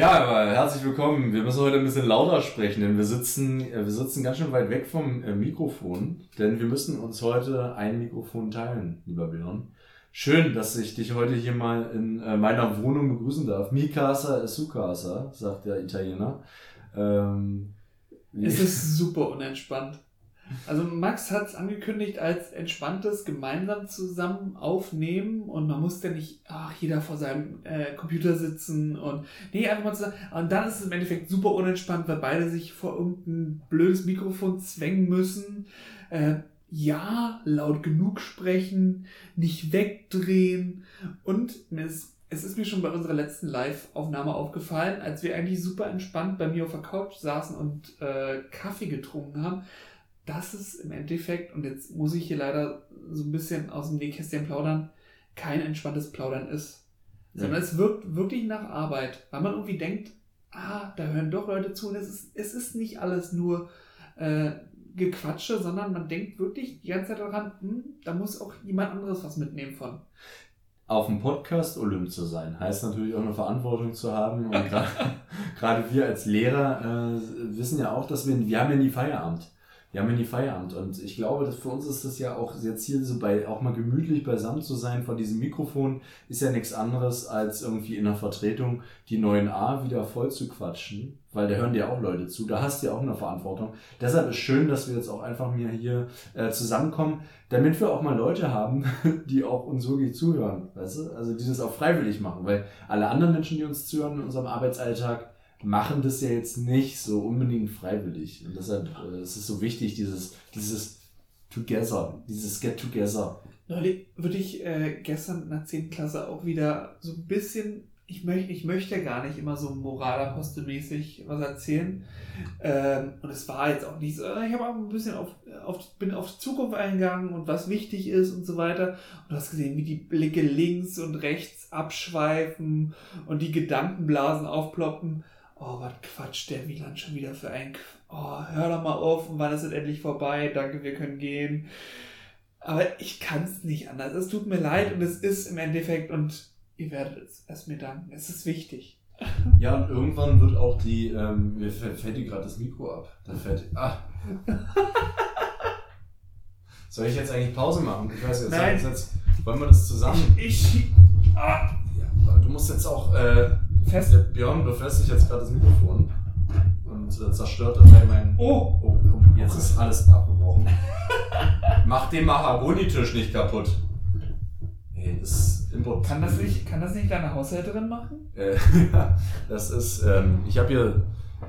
Ja, aber herzlich willkommen. Wir müssen heute ein bisschen lauter sprechen, denn wir sitzen, äh, wir sitzen ganz schön weit weg vom äh, Mikrofon, denn wir müssen uns heute ein Mikrofon teilen, lieber Björn. Schön, dass ich dich heute hier mal in äh, meiner Wohnung begrüßen darf. Mi casa è su casa, sagt der Italiener. Ähm, es ist super unentspannt. Also Max hat es angekündigt als entspanntes gemeinsam zusammen aufnehmen und man muss ja nicht ach, jeder vor seinem äh, Computer sitzen und nee, einfach mal zusammen. Und dann ist es im Endeffekt super unentspannt, weil beide sich vor irgendein blödes Mikrofon zwängen müssen. Äh, ja, laut genug sprechen, nicht wegdrehen und es, es ist mir schon bei unserer letzten Live-Aufnahme aufgefallen, als wir eigentlich super entspannt bei mir auf der Couch saßen und äh, Kaffee getrunken haben, dass es im Endeffekt, und jetzt muss ich hier leider so ein bisschen aus dem Nähkästchen plaudern, kein entspanntes Plaudern ist. Ja. Sondern es wirkt wirklich nach Arbeit, weil man irgendwie denkt, ah, da hören doch Leute zu und es ist, es ist nicht alles nur äh, Gequatsche, sondern man denkt wirklich die ganze Zeit daran, hm, da muss auch jemand anderes was mitnehmen von. Auf dem Podcast Olymp zu sein, heißt natürlich auch eine Verantwortung zu haben. Und gerade wir als Lehrer äh, wissen ja auch, dass wir, wir haben ja nie Feierabend wir haben ja nie Feierabend. Und ich glaube, dass für uns ist das ja auch sehr Ziel, so bei, auch mal gemütlich beisammen zu sein vor diesem Mikrofon, ist ja nichts anderes, als irgendwie in der Vertretung die neuen A wieder voll zu quatschen, weil da hören dir auch Leute zu, da hast du ja auch eine Verantwortung. Deshalb ist schön, dass wir jetzt auch einfach mir hier äh, zusammenkommen, damit wir auch mal Leute haben, die auch uns wirklich zuhören, weißt du? Also die das auch freiwillig machen, weil alle anderen Menschen, die uns zuhören in unserem Arbeitsalltag, machen das ja jetzt nicht so unbedingt freiwillig. Und deshalb äh, ist es so wichtig, dieses, dieses Together, dieses Get Together. Neulich würde ich äh, gestern in der 10. Klasse auch wieder so ein bisschen, ich, möchte ich möchte gar nicht immer so moralapostelmäßig was erzählen. Ähm, und es war jetzt auch nicht so, ich habe auch ein bisschen auf, auf, bin auf Zukunft eingegangen und was wichtig ist und so weiter. Und du hast gesehen, wie die Blicke links und rechts abschweifen und die Gedankenblasen aufploppen oh, was quatscht der Wieland schon wieder für ein... Oh, hör doch mal auf, wann ist es endlich vorbei? Danke, wir können gehen. Aber ich kann es nicht anders. Es tut mir leid und es ist im Endeffekt, und ihr werdet es, es mir danken, es ist wichtig. Ja, und irgendwann wird auch die, ähm, mir fällt dir gerade das Mikro ab. Da fällt, ah. Soll ich jetzt eigentlich Pause machen? Ich weiß jetzt, Nein. jetzt wollen wir das zusammen? Ich, ich ah. ja, du musst jetzt auch, äh, Fest. Der Björn befestigt jetzt gerade das Mikrofon und äh, zerstört dabei mein. Oh. oh! Jetzt ist alles abgebrochen. Mach den Mahagoni-Tisch nicht kaputt. Ey, das Import. Kann das nicht, kann das nicht deine Haushälterin machen? Äh, das ist. Ähm, ich habe hier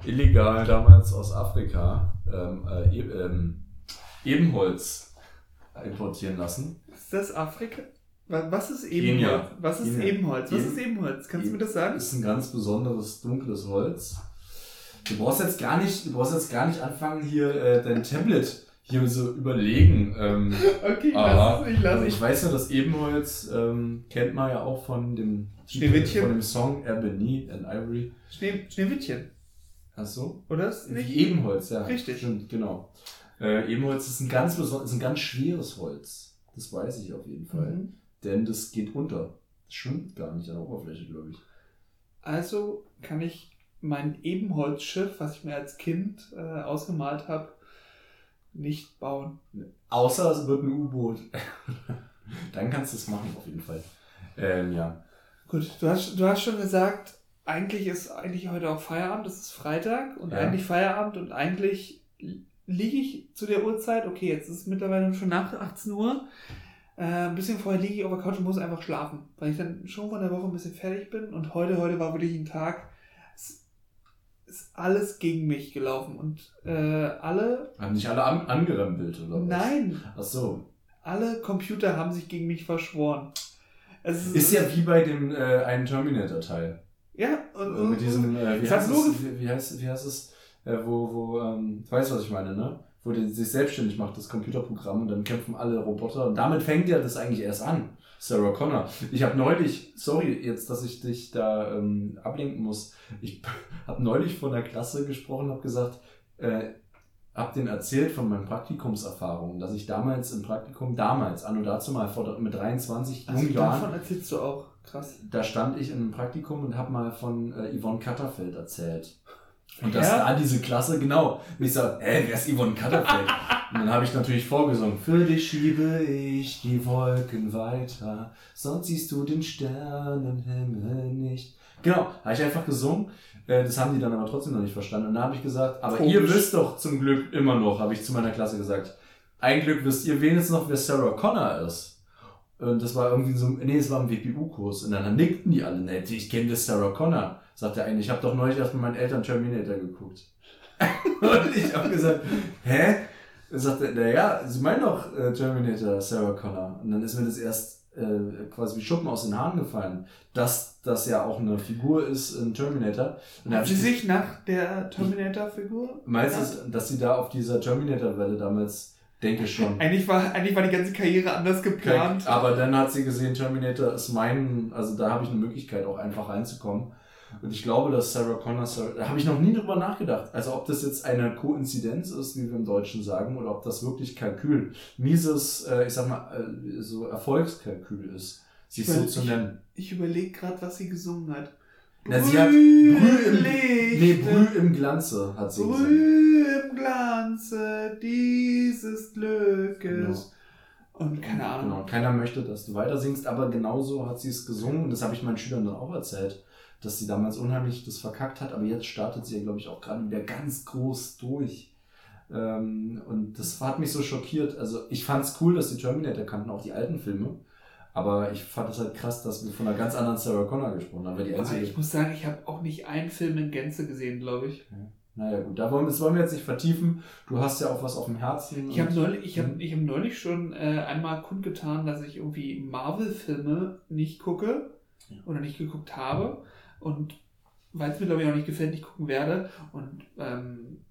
illegal damals aus Afrika ähm, äh, e ähm, Ebenholz importieren lassen. Ist das Afrika? Was ist Ebenholz? Was ist. Ebenholz? Was ist Ebenholz? Kannst du mir das sagen? Das ist ein ganz besonderes dunkles Holz. Du brauchst jetzt gar nicht, du brauchst jetzt gar nicht anfangen hier äh, dein Tablet hier so überlegen. Ähm, okay, lass es, ich lasse Ich weiß ja, das Ebenholz ähm, kennt man ja auch von dem Schneewittchen. von dem Song Ebony and Ivory. Schnee, Schneewittchen. Ach so? Oder ist nicht? Wie Ebenholz, ja. Richtig. Stimmt, genau. Äh, Ebenholz ist ein ganz ist ein ganz schweres Holz. Das weiß ich auf jeden Fall. Mhm denn das geht unter. Das schwimmt gar nicht an der Oberfläche, glaube ich. Also kann ich mein Ebenholzschiff, was ich mir als Kind äh, ausgemalt habe, nicht bauen. Außer es wird ein U-Boot. Dann kannst du es machen, auf jeden Fall. Ähm, ja. Gut, du hast, du hast schon gesagt, eigentlich ist eigentlich heute auch Feierabend, es ist Freitag und ja. eigentlich Feierabend und eigentlich liege ich zu der Uhrzeit, okay, jetzt ist es mittlerweile schon nach 18 Uhr, äh, ein bisschen vorher liege ich auf der Couch und muss einfach schlafen, weil ich dann schon von der Woche ein bisschen fertig bin. Und heute, heute war wirklich ein Tag, es ist alles gegen mich gelaufen. Und äh, alle. Haben sich alle an angerempelt, oder? Nein. Ach so. Alle Computer haben sich gegen mich verschworen. Es ist, ist ja wie bei dem äh, einen Terminator-Teil. Ja, und, und mit diesem, äh, wie, heißt es, wie, heißt, wie heißt es, äh, wo, wo, ähm, du weißt, was ich meine, ne? Wo der sich selbstständig macht, das Computerprogramm, und dann kämpfen alle Roboter. Und damit fängt ja das eigentlich erst an. Sarah Connor. Ich habe neulich, sorry jetzt, dass ich dich da ähm, ablenken muss. Ich habe neulich von der Klasse gesprochen, habe gesagt, äh, habe denen erzählt von meinen Praktikumserfahrungen, dass ich damals im Praktikum, damals, anno dazu mal vor, mit 23 Also jungen Jahren, davon erzählst du auch. Krass. da stand ich in einem Praktikum und habe mal von äh, Yvonne Katterfeld erzählt. Und dass Ja? da diese Klasse, genau, und ich so, hä, wer ist Yvonne Katterfeld? und dann habe ich natürlich vorgesungen, für dich schiebe ich die Wolken weiter, sonst siehst du den Sternenhimmel nicht. Genau, habe ich einfach gesungen. Äh, Das haben die dann aber trotzdem noch nicht verstanden. Und da habe ich gesagt, aber ihr Komisch. wisst doch zum Glück immer noch, habe ich zu meiner Klasse gesagt, ein Glück wisst ihr wenigstens noch, wer Sarah Connor ist. Und das war irgendwie so, nee, es war ein WPU-Kurs. Und dann nickten die alle, ne, ich kenne das Sarah Connor. Sagt der eine, ich habe doch neulich erst mit meinen Eltern Terminator geguckt. und ich habe gesagt, hä? Dann sagt er, naja, sie meinen doch äh, Terminator, Sarah Connor. Und dann ist mir das erst äh, quasi wie Schuppen aus den Haaren gefallen, dass das ja auch eine Figur ist in Terminator. Und Hat sie ich sich nach der Terminator-Figur? Meinst du, dass sie da auf dieser Terminator-Welle damals, denke ich schon. Eigentlich war, eigentlich war die ganze Karriere anders geplant. Aber dann hat sie gesehen, Terminator ist mein, also da habe ich eine Möglichkeit auch einfach reinzukommen. Und ich glaube, dass Sarah Connor, da habe ich noch nie drüber nachgedacht. Also ob das jetzt eine Koinzidenz ist, wie wir im Deutschen sagen, oder ob das wirklich Kalkül, mieses, äh, ich sag mal, äh, so Erfolgskalkül ist, sich so zu nennen. Ich überlege gerade, was sie gesungen hat. Na, sie hat Brüh im, nee, Brüh im Glanze hat sie gesagt. Brüh im Glanze dieses Glückes. Genau. Und keine Ahnung. Genau, keiner möchte, dass du weiter singst, aber genauso hat sie es gesungen und das habe ich meinen Schülern dann auch erzählt, dass sie damals unheimlich das verkackt hat, aber jetzt startet sie ja, glaube ich, auch gerade wieder ganz groß durch. Ähm, und das hat mich so schockiert. Also ich fand es cool, dass die Terminator kannten, auch die alten Filme. Aber ich fand es halt krass, dass wir von einer ganz anderen Sarah Connor gesprochen haben. Die einzige, ich muss sagen, ich habe auch nicht einen Film in Gänze gesehen, glaube ich. naja gut, da wollen, das wollen wir jetzt nicht vertiefen. Du hast ja auch was auf dem Herzen. Ich habe neulich, ich hab, Mhm. ich hab neulich schon äh, einmal kundgetan, dass ich irgendwie Marvel-Filme nicht gucke Ja. oder nicht geguckt habe. Und weil es mir, glaube ich, auch nicht gefällt, nicht gucken werde. Und ähm,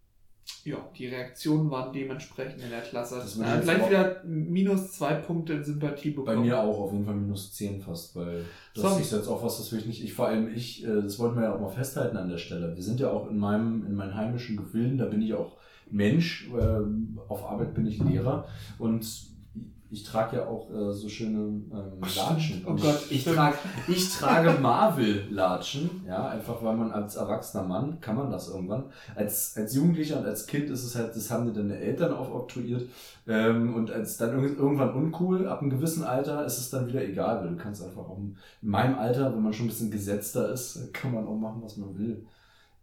ja, die Reaktionen waren dementsprechend in der Klasse. Das Äh, gleich wieder minus zwei Punkte in Sympathie Bei bekommen. mir auch auf jeden Fall minus 10 fast, weil das Sorry. ist jetzt auch was, das will ich nicht. Ich vor allem ich, äh, das wollten wir ja auch mal festhalten an der Stelle. Wir sind ja auch in meinem, in meinen heimischen Gefilden, da bin ich auch Mensch, ähm, auf Arbeit bin ich Lehrer und ich trage ja auch äh, so schöne ähm. Latschen. Oh Gott, ich, trage, ich trage Marvel-Latschen, ja, einfach weil man als erwachsener Mann kann man das irgendwann. Als, als Jugendlicher und als Kind ist es halt, das haben dir deine Eltern aufoktroyiert. Ähm, und als dann irg- irgendwann uncool, ab einem gewissen Alter ist es dann wieder egal, weil du kannst einfach auch in meinem Alter, wenn man schon ein bisschen gesetzter ist, kann man auch machen, was man will.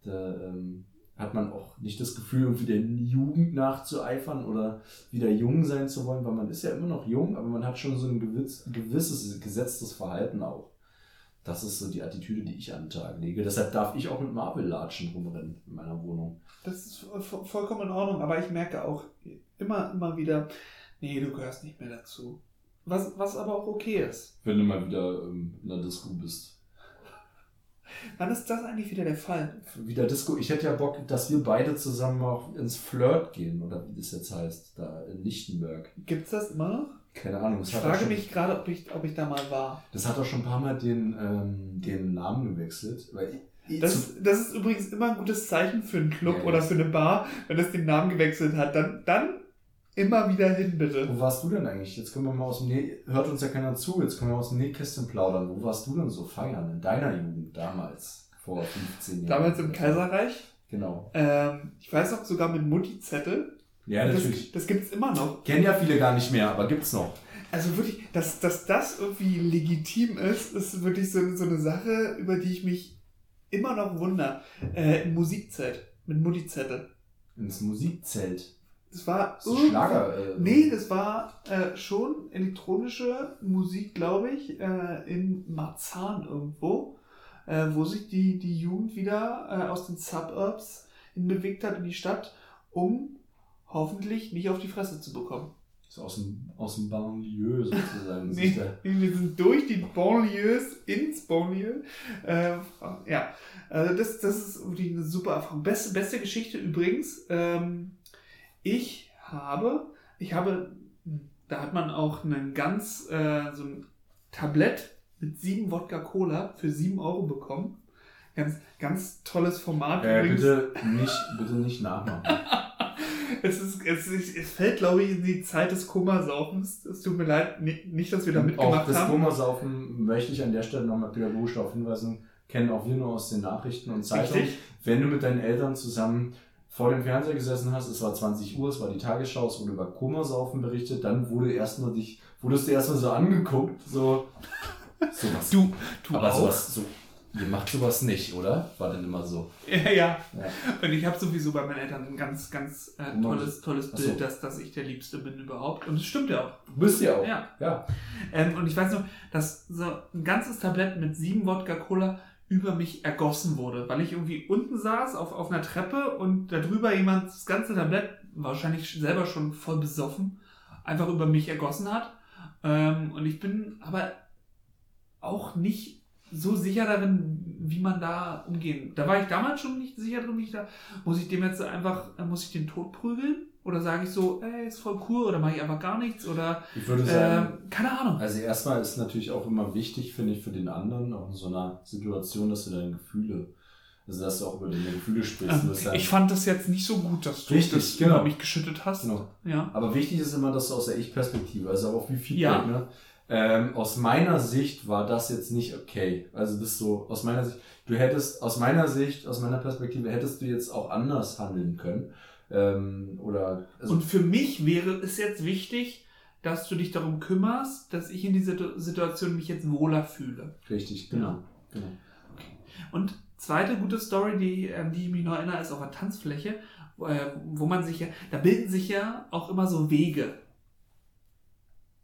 Da ähm, hat man auch nicht das Gefühl, irgendwie der Jugend nachzueifern oder wieder jung sein zu wollen, weil man ist ja immer noch jung, aber man hat schon so ein gewiss, gewisses gesetztes Verhalten auch. Das ist so die Attitüde, die ich an den Tag lege. Deshalb darf ich auch mit Marvel-Latschen rumrennen in meiner Wohnung. Das ist vo- vollkommen in Ordnung, aber ich merke auch immer, immer wieder, nee, du gehörst nicht mehr dazu. Was, was aber auch okay ist. Wenn du mal wieder ähm, in der Disco bist. Wann ist das eigentlich wieder der Fall? Wieder Disco. Ich hätte ja Bock, dass wir beide zusammen auch ins Flirt gehen, oder wie das jetzt heißt, da in Lichtenberg. Gibt's das immer noch? Keine Ahnung. Ich Das frage schon, mich gerade, ob ich, ob ich da mal war. Das hat doch schon ein paar Mal den, ähm, den Namen gewechselt. Weil Das, das ist übrigens immer ein gutes Zeichen für einen Club Ja, oder für eine Bar, wenn es den Namen gewechselt hat. Dann, dann immer wieder hin, bitte. Wo warst du denn eigentlich? Jetzt können wir mal aus dem Nä hört uns ja keiner zu, jetzt können wir aus dem Nähkästchen plaudern. Wo warst du denn so feiern in deiner Jugend damals? Vor 15 Jahren. Damals im Kaiserreich. Genau. Ähm, ich weiß noch sogar mit Mutti-Zettel. Ja, das, natürlich. das gibt's immer noch. Kennen ja viele gar nicht mehr, aber gibt's noch. Also wirklich, dass, dass das irgendwie legitim ist, ist wirklich so, so eine Sache, über die ich mich immer noch wundere. Äh, Im Musikzelt. Mit Mutti-Zettel. Ins Musikzelt. Das war Schlager. Äh, Nee, das war äh, schon elektronische Musik, glaube ich, äh, in Marzahn irgendwo, äh, wo sich die, die Jugend wieder äh, aus den Suburbs hinbewegt hat in die Stadt, um hoffentlich nicht auf die Fresse zu bekommen. Ist aus dem, aus dem Banlieue sozusagen. Nee, wir sind durch die Banlieues ins Banlieue. Äh, ja, also das, das ist irgendwie eine super Erfahrung. Beste, beste Geschichte übrigens. Ähm, ich habe, ich habe, da hat man auch einen ganz, äh, so ein Tablett mit sieben Wodka Cola für sieben Euro bekommen. Ganz, ganz tolles Format Äh, übrigens. bitte nicht, bitte nicht nachmachen. es, ist, es, ist, es fällt, glaube ich, in die Zeit des Kummersaufens. Es tut mir leid, nicht, dass wir da mitgemacht auch das haben. Kummersaufen möchte ich an der Stelle nochmal pädagogisch darauf hinweisen, kennen auch wir nur aus den Nachrichten und Zeitungen. Richtig. Wenn du mit deinen Eltern zusammen vor dem Fernseher gesessen hast, es war 20 Uhr, es war die Tagesschau, es wurde über Kummersaufen berichtet, dann wurde erstmal dich, wurdest du erstmal so angeguckt, so, sowas. Du, du Aber auch? sowas, so, ihr macht sowas nicht, oder? War dann immer so. Ja, ja. Ja. Und ich habe sowieso bei meinen Eltern ein ganz, ganz äh, tolles, tolles Ach so. Bild, dass, dass ich der Liebste bin überhaupt. Und es stimmt ja auch. Du bist ja auch. Ja. ja. Ähm, und ich weiß noch, dass so ein ganzes Tablett mit sieben Wodka Cola über mich ergossen wurde, weil ich irgendwie unten saß auf, auf einer Treppe und darüber jemand das ganze Tablett, wahrscheinlich selber schon voll besoffen, einfach über mich ergossen hat. Ähm, und ich bin aber auch nicht so sicher darin, wie man da umgehen. Da war ich damals schon nicht sicher drin, wie ich da, muss ich dem jetzt einfach, äh, muss ich den tot prügeln? Oder sage ich so, ey, ist voll cool, oder mache ich einfach gar nichts, oder, Ich würde sagen, ähm, keine Ahnung. Also erstmal ist natürlich auch immer wichtig, finde ich, für den anderen, auch in so einer Situation, dass du deine Gefühle, also dass du auch über deine Gefühle sprichst. Ähm, ja- ich fand das jetzt nicht so gut, dass du Richtig, das genau. über mich geschüttet hast. Genau. Ja. Aber wichtig ist immer, dass du aus der Ich-Perspektive, also auch wie Feedback, Ja. ne? Ähm, aus meiner Sicht war das jetzt nicht okay. Also das so, aus meiner Sicht, du hättest, aus meiner Sicht, aus meiner Perspektive, hättest du jetzt auch anders handeln können. Ähm, oder, also, Und für mich wäre es jetzt wichtig, dass du dich darum kümmerst, dass ich in dieser Situation mich jetzt wohler fühle. richtig, genau. genau. Und zweite gute Story, die, an die ich mich noch erinnere, ist auf der Tanzfläche, wo, äh, wo man sich ja, da bilden sich ja auch immer so Wege,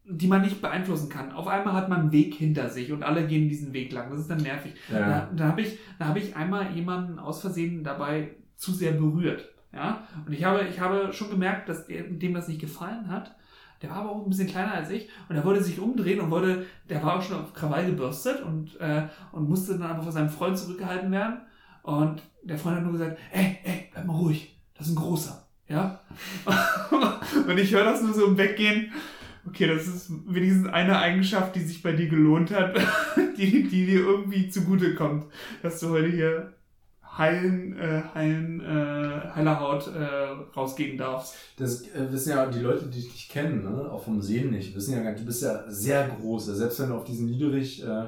die man nicht beeinflussen kann. Auf einmal hat man einen Weg hinter sich und alle gehen diesen Weg lang. Das ist dann nervig. Ja. Da, da habe ich, da hab ich einmal jemanden aus Versehen dabei zu sehr berührt. Ja? Und ich habe, ich habe schon gemerkt, dass dem das nicht gefallen hat. Der war aber auch ein bisschen kleiner als ich und er wollte sich umdrehen und wollte, der war auch schon auf Krawall gebürstet und, äh, und musste dann einfach von seinem Freund zurückgehalten werden. Und der Freund hat nur gesagt, ey, ey, bleib mal ruhig, das ist ein großer. Ja? und ich höre das nur so im Weggehen. Okay, das ist wenigstens eine Eigenschaft, die sich bei dir gelohnt hat, die, die dir irgendwie zugute kommt, dass du heute hier heilen, äh, heilen, äh, heiler Haut äh, rausgehen darfst. Das äh, wissen ja die Leute, die dich kennen, ne? auch vom Sehen nicht, wissen ja gar nicht, du bist ja sehr groß. Also Selbst wenn du auf diesem niedrig äh,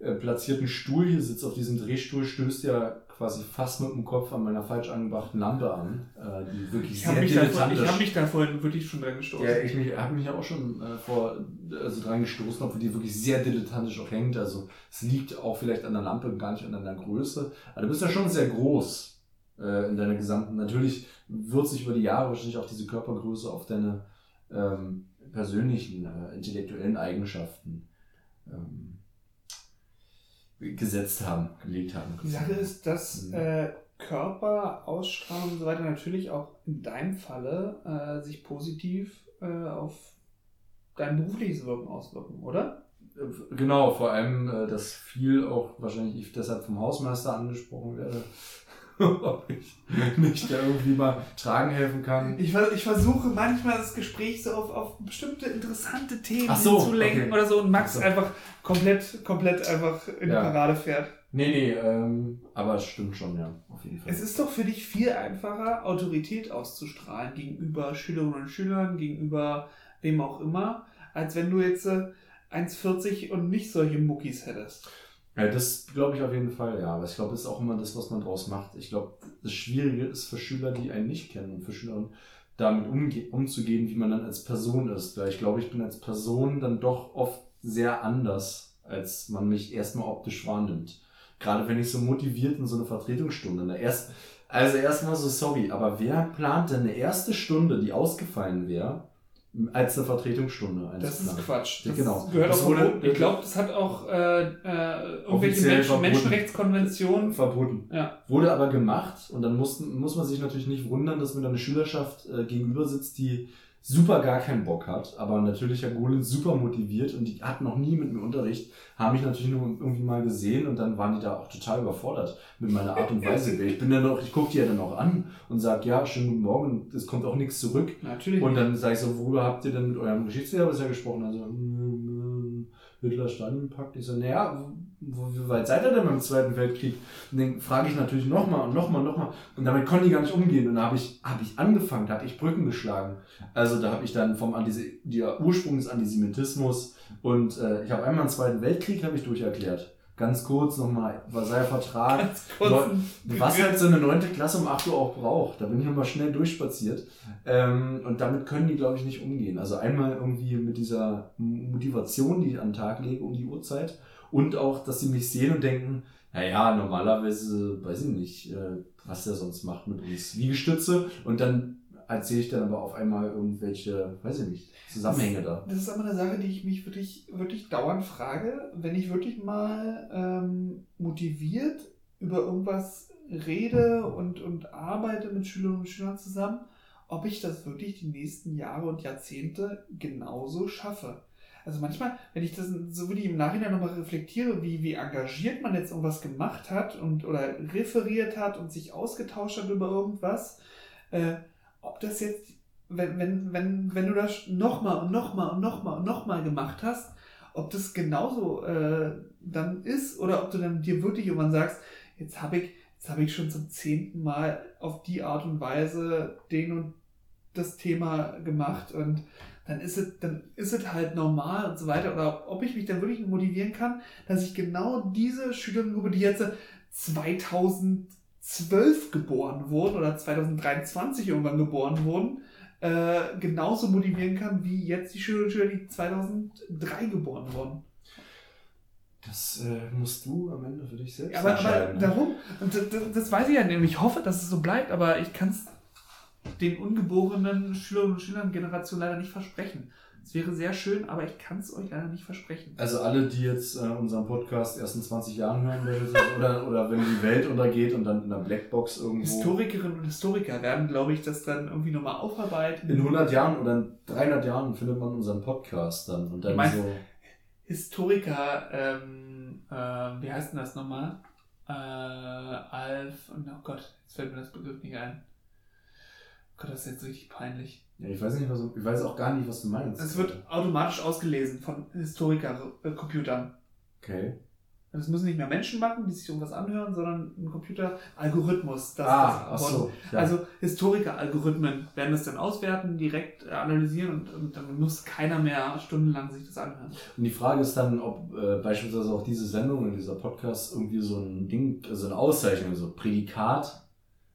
äh, platzierten Stuhl hier sitzt, auf diesem Drehstuhl, stößt ja quasi fast mit dem Kopf an meiner falsch angebrachten Lampe an, äh, die wirklich Ich sehr habe vor- dilettantisch... ich hab mich da vorhin wirklich schon dran gestoßen. ja, ich mich, habe mich auch schon äh, vor, also dran gestoßen, obwohl die wirklich sehr dilettantisch auch hängt. Also es liegt auch vielleicht an der Lampe gar nicht an deiner Größe. Aber du bist ja schon sehr groß äh, in deiner gesamten. Natürlich wird sich über die Jahre wahrscheinlich auch diese Körpergröße auf deine ähm, persönlichen, äh, intellektuellen Eigenschaften gesetzt haben, gelegt haben. Die Sache ist, dass Mhm. äh, Körper, Ausstrahlung und so weiter natürlich auch in deinem Falle äh, sich positiv äh, auf dein berufliches Wirken auswirken, oder? Äh, Genau, vor allem, äh, dass viel auch wahrscheinlich ich deshalb vom Hausmeister angesprochen werde, ob ich nicht da irgendwie mal tragen helfen kann. Ich, ich versuche manchmal das Gespräch so auf, auf bestimmte interessante Themen so, zu lenken okay. oder so und Max so. einfach komplett, komplett einfach in die Ja. Parade fährt. Nee, nee, ähm, aber es stimmt schon, ja, auf jeden Fall. Es ist doch für dich viel einfacher, Autorität auszustrahlen gegenüber Schülerinnen und Schülern, gegenüber wem auch immer, als wenn du jetzt äh, 1,40 und nicht solche Muckis hättest. Ja, das glaube ich auf jeden Fall, ja. Aber ich glaube, das ist auch immer das, was man draus macht. Ich glaube, das Schwierige ist für Schüler, die einen nicht kennen und für Schüler damit umzugehen, wie man dann als Person ist. Weil ich glaube, ich bin als Person dann doch oft sehr anders, als man mich erstmal optisch wahrnimmt. Gerade wenn ich so motiviert in so eine Vertretungsstunde. Ne? Erst, also erstmal so, sorry, aber wer plant denn eine erste Stunde, die ausgefallen wäre, als eine Vertretungsstunde Das ist? Quatsch. Das Genau. gehört Das auch wurde- verboten. Ich glaube, das hat auch äh, äh, irgendwelche Menschen, verboten. Menschenrechtskonventionen. verboten. Ja. Wurde aber gemacht und dann mussten, muss man sich natürlich nicht wundern, dass mir da eine Schülerschaft äh, gegenüber sitzt, die super gar keinen Bock hat, aber natürlich Herr Golin super motiviert und die hatten noch nie mit mir Unterricht, haben mich natürlich nur irgendwie mal gesehen und dann waren die da auch total überfordert mit meiner Art und Weise. Ich bin dann auch, ich gucke die ja dann auch an und sage, ja, schönen guten Morgen, es kommt auch nichts zurück. Natürlich. Und dann sage ich so, worüber habt ihr denn mit eurem Geschichtslehrer bisher gesprochen? Also, mm, Hitler Stalinpakt. Ich so, naja, wie weit seid ihr denn beim Zweiten Weltkrieg? Und dann frage ich natürlich nochmal und nochmal und nochmal. Und damit konnte ich gar nicht umgehen. Und da habe ich, hab ich angefangen, da habe ich Brücken geschlagen. Also da habe ich dann vom Antise der Ursprung des Antisemitismus und äh, ich habe einmal den Zweiten Weltkrieg habe ich durcherklärt. Ganz kurz nochmal, Versailler Vertrag. was halt so eine neunte Klasse um 8 Uhr auch braucht. Da bin ich nochmal schnell durchspaziert. Ähm, und damit können die, glaube ich, nicht umgehen. Also einmal irgendwie mit dieser Motivation, die ich an den Tag lege um die Uhrzeit. Und auch, dass sie mich sehen und denken, naja, normalerweise, weiß ich nicht, äh, was der sonst macht mit uns. Liegestütze. Und dann erzähle ich dann aber auf einmal irgendwelche, weiß ich nicht, Zusammenhänge da. Das ist aber eine Sache, die ich mich wirklich, wirklich dauernd frage, wenn ich wirklich mal ähm, motiviert über irgendwas rede und, und arbeite mit Schülerinnen und Schülern zusammen, ob ich das wirklich die nächsten Jahre und Jahrzehnte genauso schaffe. Also manchmal, wenn ich das so wie im Nachhinein nochmal reflektiere, wie, wie engagiert man jetzt irgendwas gemacht hat und oder referiert hat und sich ausgetauscht hat über irgendwas, äh, ob das jetzt, wenn, wenn, wenn, wenn du das nochmal und nochmal und nochmal und nochmal gemacht hast, ob das genauso äh, dann ist oder ob du dann dir wirklich irgendwann sagst, jetzt habe ich, jetzt habe ich schon zum zehnten Mal auf die Art und Weise den und das Thema gemacht und dann ist es, dann ist es halt normal und so weiter. Oder ob ich mich dann wirklich motivieren kann, dass ich genau diese Schülergruppe, die jetzt 2000 2012 geboren wurden oder 2023 irgendwann geboren wurden, äh, genauso motivieren kann wie jetzt die Schüler und Schüler, die 2003 geboren wurden. Das äh, musst du am Ende für dich selbst aber, entscheiden. Aber ne? darum, und das, das, weiß ich ja nicht. Ich hoffe, dass es so bleibt, aber ich kann es den ungeborenen Schülerinnen und Schülern Generation leider nicht versprechen. Es wäre sehr schön, aber ich kann es euch leider nicht versprechen. Also alle, die jetzt äh, unseren Podcast erst in 20 Jahren hören werden, oder, oder wenn die Welt untergeht und dann in einer Blackbox irgendwo... Historikerinnen und Historiker werden, glaube ich, das dann irgendwie nochmal aufarbeiten. In 100 Jahren oder in 300 Jahren findet man unseren Podcast dann und dann so... Historiker, ähm, äh, wie heißt denn das nochmal? Äh, Alf, oh Gott, jetzt fällt mir das Begriff nicht ein. Oh Gott, das ist jetzt richtig peinlich. Ja, ich weiß nicht, was, ich weiß auch gar nicht, was du meinst. Es wird automatisch ausgelesen von Historiker-Computern. Okay. Das müssen nicht mehr Menschen machen, die sich irgendwas anhören, sondern ein Computer-Algorithmus. Ah, ach so, ja. Also Historiker-Algorithmen werden das dann auswerten, direkt analysieren und, und, dann muss keiner mehr stundenlang sich das anhören. Und die Frage ist dann, ob äh, beispielsweise auch diese Sendung und dieser Podcast irgendwie so ein Ding, also eine Auszeichnung, so Prädikat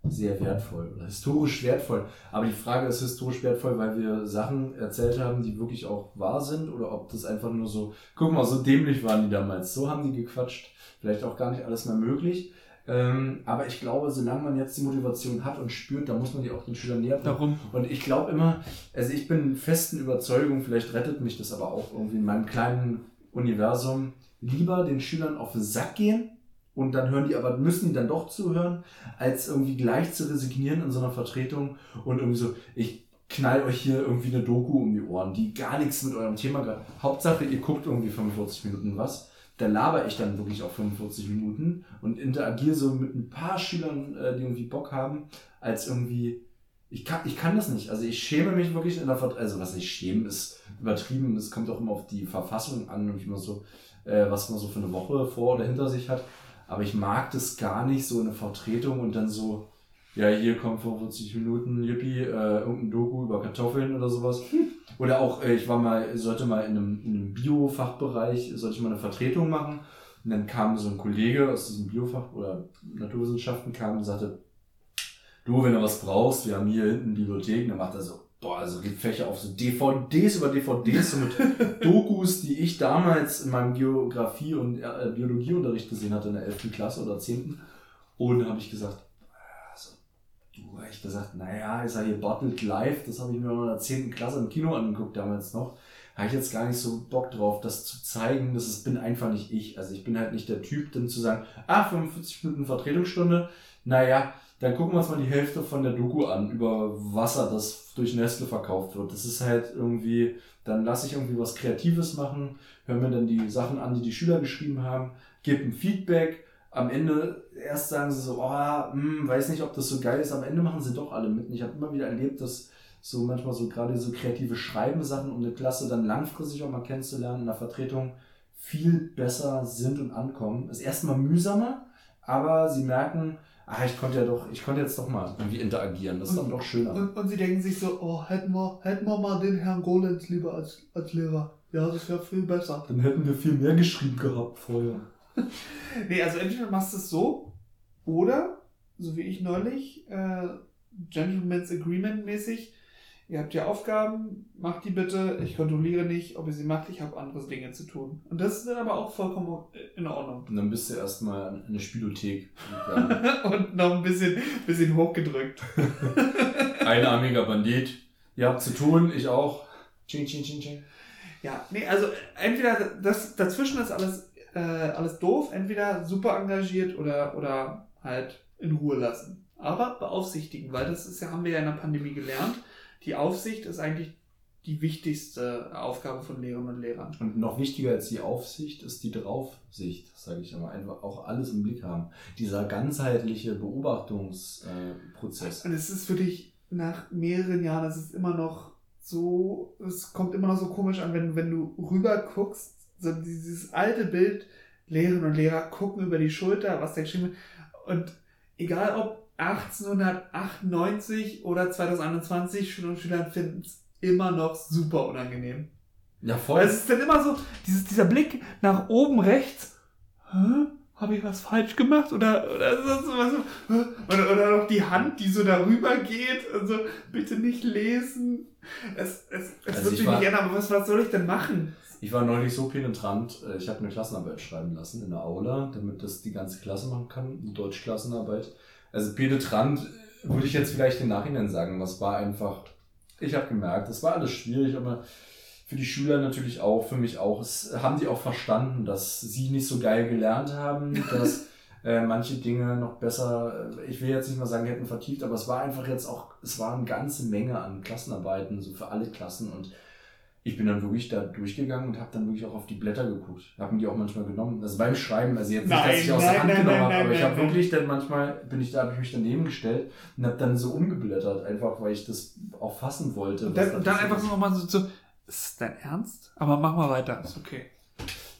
sehr wertvoll oder historisch wertvoll. Aber die Frage ist historisch wertvoll, weil wir Sachen erzählt haben, die wirklich auch wahr sind oder ob das einfach nur so, guck mal, so dämlich waren die damals, so haben die gequatscht, vielleicht auch gar nicht alles mehr möglich. Ähm, aber ich glaube, solange man jetzt die Motivation hat und spürt, da muss man die auch den Schülern näher bringen. Darum. Und ich glaube immer, also ich bin festen Überzeugung, vielleicht rettet mich das aber auch irgendwie in meinem kleinen Universum, lieber den Schülern auf den Sack gehen, und dann hören die aber, müssen die dann doch zuhören, als irgendwie gleich zu resignieren in so einer Vertretung und irgendwie so, ich knall euch hier irgendwie eine Doku um die Ohren, die gar nichts mit eurem Thema hat. Hauptsache, ihr guckt irgendwie 45 Minuten was. Da laber ich dann wirklich auch 45 Minuten und interagiere so mit ein paar Schülern, äh, die irgendwie Bock haben, als irgendwie, ich kann, ich kann das nicht. Also ich schäme mich wirklich in der Vertretung, also was ich schäme, ist übertrieben. Es kommt auch immer auf die Verfassung an und immer so, äh, was man so für eine Woche vor oder hinter sich hat. Aber ich mag das gar nicht, so eine Vertretung und dann so, ja, hier kommt vor 40 Minuten, Yippie, äh, irgendein Doku über Kartoffeln oder sowas. Oder auch, äh, ich war mal, sollte mal in einem, in einem Bio-Fachbereich, sollte ich mal eine Vertretung machen. Und dann kam so ein Kollege aus diesem Biofach oder Naturwissenschaften kam und sagte, du, wenn du was brauchst, wir haben hier hinten Bibliotheken, dann macht er so, boah, also gibt Fächer auf so DVDs über DVDs, so mit Dokus, die ich damals in meinem Geografie- und äh, Biologieunterricht gesehen hatte in der 11. Klasse oder 10. Und da habe ich gesagt, also, du habe ich gesagt, naja, ist ja hier Bottled Live, das habe ich mir in der 10. Klasse im Kino angeguckt damals noch. Habe ich jetzt gar nicht so Bock drauf, das zu zeigen. Das ist, bin einfach nicht ich. Also ich bin halt nicht der Typ, dann zu sagen, ah, 45 Minuten Vertretungsstunde, naja, dann gucken wir uns mal die Hälfte von der Doku an über Wasser, das durch Nestle verkauft wird. Das ist halt irgendwie, dann lasse ich irgendwie was Kreatives machen, höre mir dann die Sachen an, die die Schüler geschrieben haben, gebe ein Feedback. Am Ende erst sagen sie so, oh, hm, weiß nicht, ob das so geil ist. Am Ende machen sie doch alle mit. Und ich habe immer wieder erlebt, dass so manchmal so gerade so kreative Schreiben-Sachen, um eine Klasse dann langfristig auch mal kennenzulernen in der Vertretung, viel besser sind und ankommen. Ist erstmal mühsamer, aber sie merken, ah, ich konnte ja doch, ich konnte jetzt doch mal irgendwie interagieren. Das ist dann doch schöner. Und, und sie denken sich so, oh, hätten wir, hätten wir mal den Herrn Golenz lieber als, als Lehrer. Ja, das wäre viel besser. Dann hätten wir viel mehr geschrieben gehabt vorher. nee, also entweder machst du es so, oder, so wie ich neulich, äh, Gentleman's Agreement mäßig, ihr habt ja Aufgaben, macht die bitte, ich kontrolliere nicht, ob ihr sie macht, ich habe andere Dinge zu tun. Und das ist dann aber auch vollkommen in Ordnung. Und dann bist du erstmal in eine Spielothek. und noch ein bisschen, bisschen hochgedrückt. Einarmiger Bandit. Ihr habt zu tun, ich auch. Ching, ching, ching, ching. Ja, nee, also entweder das dazwischen ist alles, äh, alles doof, entweder super engagiert oder, oder halt in Ruhe lassen. Aber beaufsichtigen, weil das ist ja, haben wir ja in der Pandemie gelernt die Aufsicht ist eigentlich die wichtigste Aufgabe von Lehrerinnen und Lehrern. Und noch wichtiger als die Aufsicht ist die Draufsicht, sage ich immer. Einfach auch alles im Blick haben. Dieser ganzheitliche Beobachtungsprozess. und es ist für dich nach mehreren Jahren, es ist immer noch so, es kommt immer noch so komisch an, wenn, wenn du rüber guckst, so dieses alte Bild, Lehrerinnen und Lehrer gucken über die Schulter, was da geschrieben wird. Und egal ob 1898 oder 2021 Schülerinnen und Schüler finden es immer noch super unangenehm. Ja, voll. es ist dann immer so, dieses, dieser Blick nach oben rechts. Hä? Habe ich was falsch gemacht? Oder, oder, so, oder, oder noch die Hand, die so darüber geht. Also bitte nicht lesen. Es, es, es also wird sich nicht ändern, aber was, was soll ich denn machen? Ich war neulich so penetrant, äh, ich habe eine Klassenarbeit schreiben lassen in der Aula, damit das die ganze Klasse machen kann, eine Deutschklassenarbeit. Also penetrant würde ich jetzt vielleicht im Nachhinein sagen, das war einfach, ich habe gemerkt, das war alles schwierig, aber für die Schüler natürlich auch, für mich auch. Es haben die auch verstanden, dass sie nicht so geil gelernt haben, dass äh, manche Dinge noch besser, äh, ich will jetzt nicht mal sagen, hätten vertieft, aber es war einfach jetzt auch, es war eine ganze Menge an Klassenarbeiten, so für alle Klassen und ich bin dann wirklich da durchgegangen und habe dann wirklich auch auf die Blätter geguckt. Habe mir die auch manchmal genommen. Also beim Schreiben, also jetzt nein, nicht, dass ich aus der Hand nein, genommen habe, aber ich habe wirklich dann manchmal, bin ich da, habe ich mich daneben gestellt und habe dann so umgeblättert, einfach weil ich das auch fassen wollte. Und dann, und dann einfach so nochmal so, so, ist dein Ernst? Aber mach mal weiter, ist okay.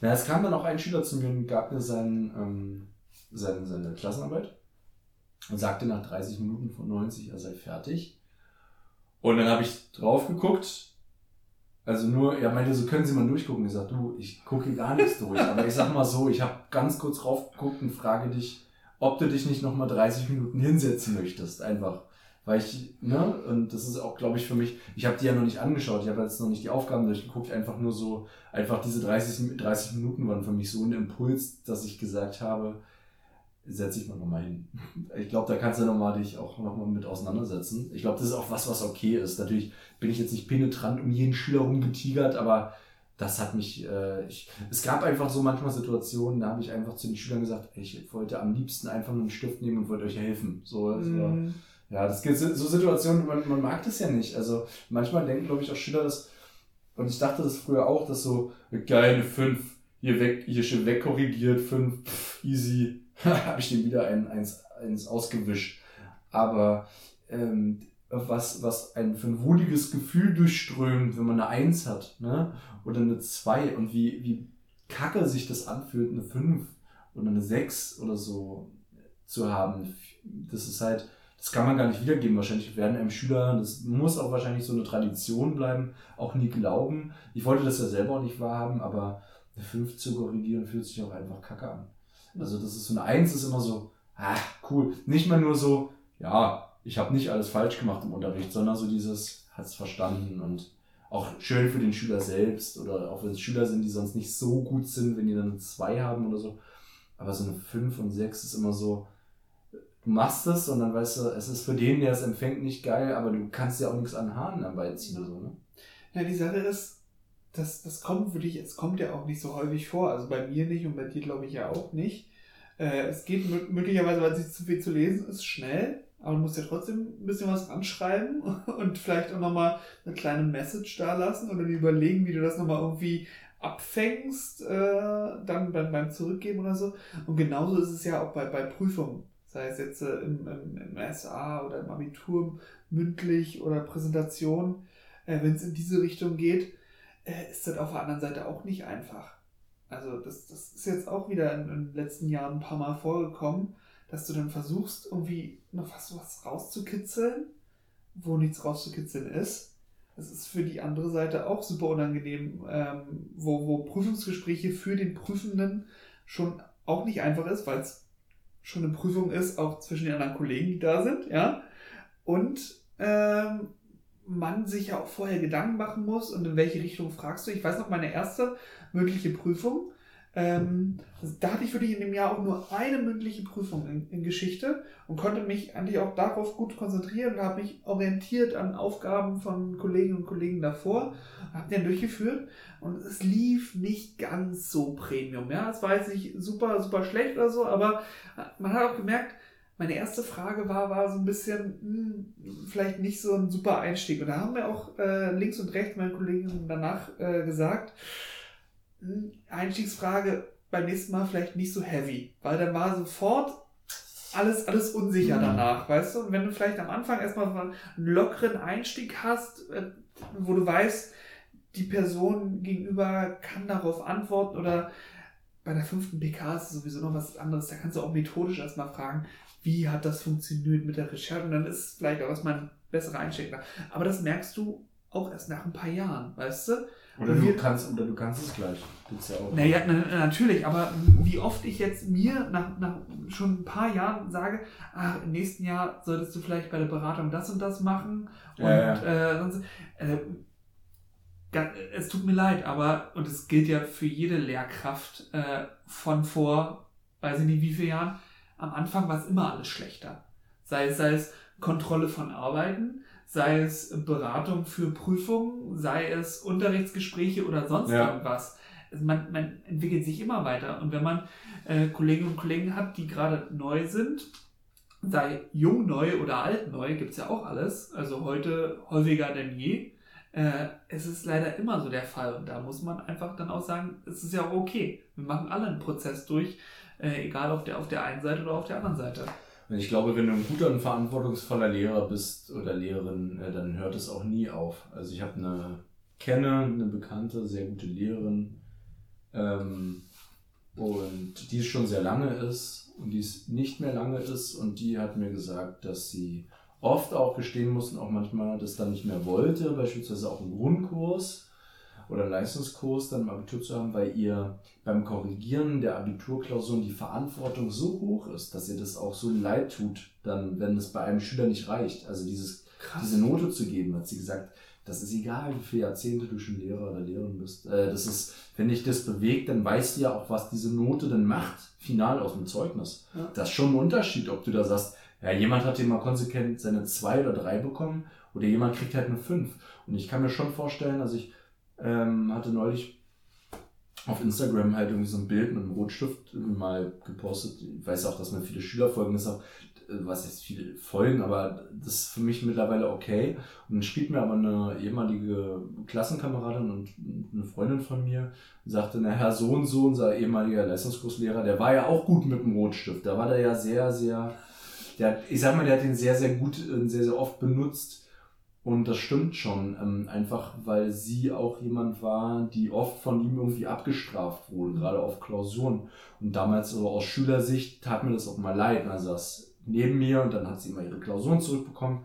Na, es kam dann auch ein Schüler zu mir und gab mir sein, ähm, seine, seine Klassenarbeit und sagte nach 30 Minuten von 90, er sei fertig. Und dann habe ich drauf geguckt also nur, er meinte, so können Sie mal durchgucken. Ich sag, du, ich gucke gar nichts durch. Aber ich sag mal so, ich habe ganz kurz raufgeguckt und frage dich, ob du dich nicht nochmal 30 Minuten hinsetzen möchtest. Einfach. Weil ich, ne, und das ist auch, glaube ich, für mich, ich habe die ja noch nicht angeschaut, ich habe jetzt noch nicht die Aufgaben durchgeguckt, einfach nur so, einfach diese 30, 30 Minuten waren für mich so ein Impuls, dass ich gesagt habe, setze ich mal nochmal hin. Ich glaube, da kannst du nochmal dich auch nochmal mit auseinandersetzen. Ich glaube, das ist auch was, was okay ist. Natürlich bin ich jetzt nicht penetrant um jeden Schüler rumgetigert, aber das hat mich, äh, ich, es gab einfach so manchmal Situationen, da habe ich einfach zu den Schülern gesagt, ich wollte am liebsten einfach nur einen Stift nehmen und wollte euch helfen. So, also, mm. ja, das gibt so Situationen, man, man mag das ja nicht. Also manchmal denken, glaube ich, auch Schüler, dass, und ich dachte das früher auch, dass so, geil, eine 5, hier weg, hier schon wegkorrigiert, 5, easy, habe ich dem wieder ein, eins, eins ausgewischt. Aber ähm, was, was ein für ein wohliges Gefühl durchströmt, wenn man eine Eins hat, ne? Oder eine Zwei und wie, wie kacke sich das anfühlt, eine Fünf oder eine Sechs oder so zu haben. Das ist halt, das kann man gar nicht wiedergeben. Wahrscheinlich werden einem Schüler, das muss auch wahrscheinlich so eine Tradition bleiben, auch nie glauben. Ich wollte das ja selber auch nicht wahrhaben, aber eine Fünf zu korrigieren fühlt sich auch einfach kacke an. Also das ist so eine Eins ist immer so, ah, cool. Nicht mal nur so, ja, ich habe nicht alles falsch gemacht im Unterricht, sondern so dieses, hat es verstanden und auch schön für den Schüler selbst oder auch wenn es Schüler sind, die sonst nicht so gut sind, wenn die dann eine 2 haben oder so. Aber so eine 5 und 6 ist immer so, du machst es und dann weißt du, es ist für den, der es empfängt, nicht geil, aber du kannst ja auch nichts an Haaren dabei ziehen. So, ne? Ja, die Sache ist, das, das kommt für es kommt ja auch nicht so häufig vor. Also bei mir nicht und bei dir glaube ich ja auch nicht. Äh, es geht möglicherweise, weil es zu viel zu lesen ist, schnell, aber du musst ja trotzdem ein bisschen was anschreiben und vielleicht auch nochmal eine kleine Message da lassen oder überlegen, wie du das nochmal irgendwie abfängst, äh, dann beim, beim Zurückgeben oder so. Und genauso ist es ja auch bei, bei Prüfungen. Sei es jetzt äh, im, im, im SA oder im Abitur mündlich oder Präsentation. Äh, Wenn es in diese Richtung geht, ist das auf der anderen Seite auch nicht einfach. also das, das ist jetzt auch wieder in, in den letzten Jahren ein paar Mal vorgekommen, dass du dann versuchst, irgendwie noch was, was rauszukitzeln, wo nichts rauszukitzeln ist. Das ist für die andere Seite auch super unangenehm, ähm, wo, wo Prüfungsgespräche für den Prüfenden schon auch nicht einfach ist, weil es schon eine Prüfung ist, auch zwischen den anderen Kollegen, die da sind, ja. Und ähm, man sich ja auch vorher Gedanken machen muss und in welche Richtung fragst du. Ich weiß noch, meine erste mündliche Prüfung, ähm, da hatte ich wirklich in dem Jahr auch nur eine mündliche Prüfung in, in Geschichte und konnte mich eigentlich auch darauf gut konzentrieren und habe mich orientiert an Aufgaben von Kolleginnen und Kollegen davor, habe den durchgeführt und es lief nicht ganz so Premium. Ja, es war jetzt nicht super, super schlecht oder so, aber man hat auch gemerkt, meine erste Frage war, war so ein bisschen, hm, vielleicht nicht so ein super Einstieg. Und da haben mir auch äh, links und rechts meine Kolleginnen danach äh, gesagt, hm, Einstiegsfrage beim nächsten Mal vielleicht nicht so heavy, weil dann war sofort alles, alles unsicher mhm. danach, weißt du? Und wenn du vielleicht am Anfang erstmal einen lockeren Einstieg hast, äh, wo du weißt, die Person gegenüber kann darauf antworten oder bei der fünften PK ist es sowieso noch was anderes. Da kannst du auch methodisch erstmal fragen, wie hat das funktioniert mit der Recherche und dann ist es vielleicht auch erstmal ein besserer Einstieg. Aber das merkst du auch erst nach ein paar Jahren, weißt du? Oder du, kannst, oder du kannst es gleich. Gibt's ja auch. Naja, na, natürlich, aber wie oft ich jetzt mir nach, nach schon ein paar Jahren sage, ach, im nächsten Jahr solltest du vielleicht bei der Beratung das und das machen und ja, ja. Äh, sonst, äh, es tut mir leid, aber, und es gilt ja für jede Lehrkraft äh, von vor, weiß ich nicht wie vielen Jahren, am Anfang war es immer alles schlechter. Sei es, sei es Kontrolle von Arbeiten, sei es Beratung für Prüfungen, sei es Unterrichtsgespräche oder sonst ja. irgendwas. Also man, man entwickelt sich immer weiter. Und wenn man äh, Kolleginnen und Kollegen hat, die gerade neu sind, sei jung neu oder alt neu, gibt es ja auch alles, also heute häufiger denn je, äh, es ist leider immer so der Fall. Und da muss man einfach dann auch sagen, es ist ja auch okay. Wir machen alle einen Prozess durch, äh, egal auf der, auf der einen Seite oder auf der anderen Seite. Und ich glaube, wenn du ein guter und verantwortungsvoller Lehrer bist oder Lehrerin, äh, dann hört es auch nie auf. Also ich habe eine, kenne eine bekannte, sehr gute Lehrerin, ähm, und die schon sehr lange ist und die es nicht mehr lange ist und die hat mir gesagt, dass sie oft auch gestehen musste und auch manchmal das dann nicht mehr wollte, beispielsweise auch im Grundkurs oder Leistungskurs dann im Abitur zu haben, weil ihr beim Korrigieren der Abiturklausuren die Verantwortung so hoch ist, dass ihr das auch so leid tut, dann, wenn es bei einem Schüler nicht reicht. Also dieses, diese Note zu geben, hat sie gesagt, das ist egal, wie viele Jahrzehnte du schon Lehrer oder Lehrerin bist. Äh, das ist, wenn dich das bewegt, dann weißt du ja auch, was diese Note dann macht, final aus dem Zeugnis. Ja. Das ist schon ein Unterschied, ob du da sagst, ja, jemand hat immer konsequent seine zwei oder drei bekommen oder jemand kriegt halt eine fünf. Und ich kann mir schon vorstellen, also ich ähm, hatte neulich auf Instagram halt irgendwie so ein Bild mit einem Rotstift mal gepostet. Ich weiß auch, dass mir viele Schüler folgen, das ist auch, äh, was jetzt viele folgen, aber das ist für mich mittlerweile okay. Und dann spielt mir aber eine ehemalige Klassenkameradin und eine Freundin von mir sagte, na Herr und so, unser ehemaliger Leistungskurslehrer, der war ja auch gut mit dem Rotstift. Da war der ja sehr, sehr, der, ich sag mal, der hat den sehr, sehr gut, äh, sehr, sehr oft benutzt und das stimmt schon, ähm, einfach weil sie auch jemand war, die oft von ihm irgendwie abgestraft wurde, gerade auf Klausuren. Und damals so aus Schülersicht tat mir das auch mal leid. Er saß neben mir und dann hat sie immer ihre Klausuren zurückbekommen.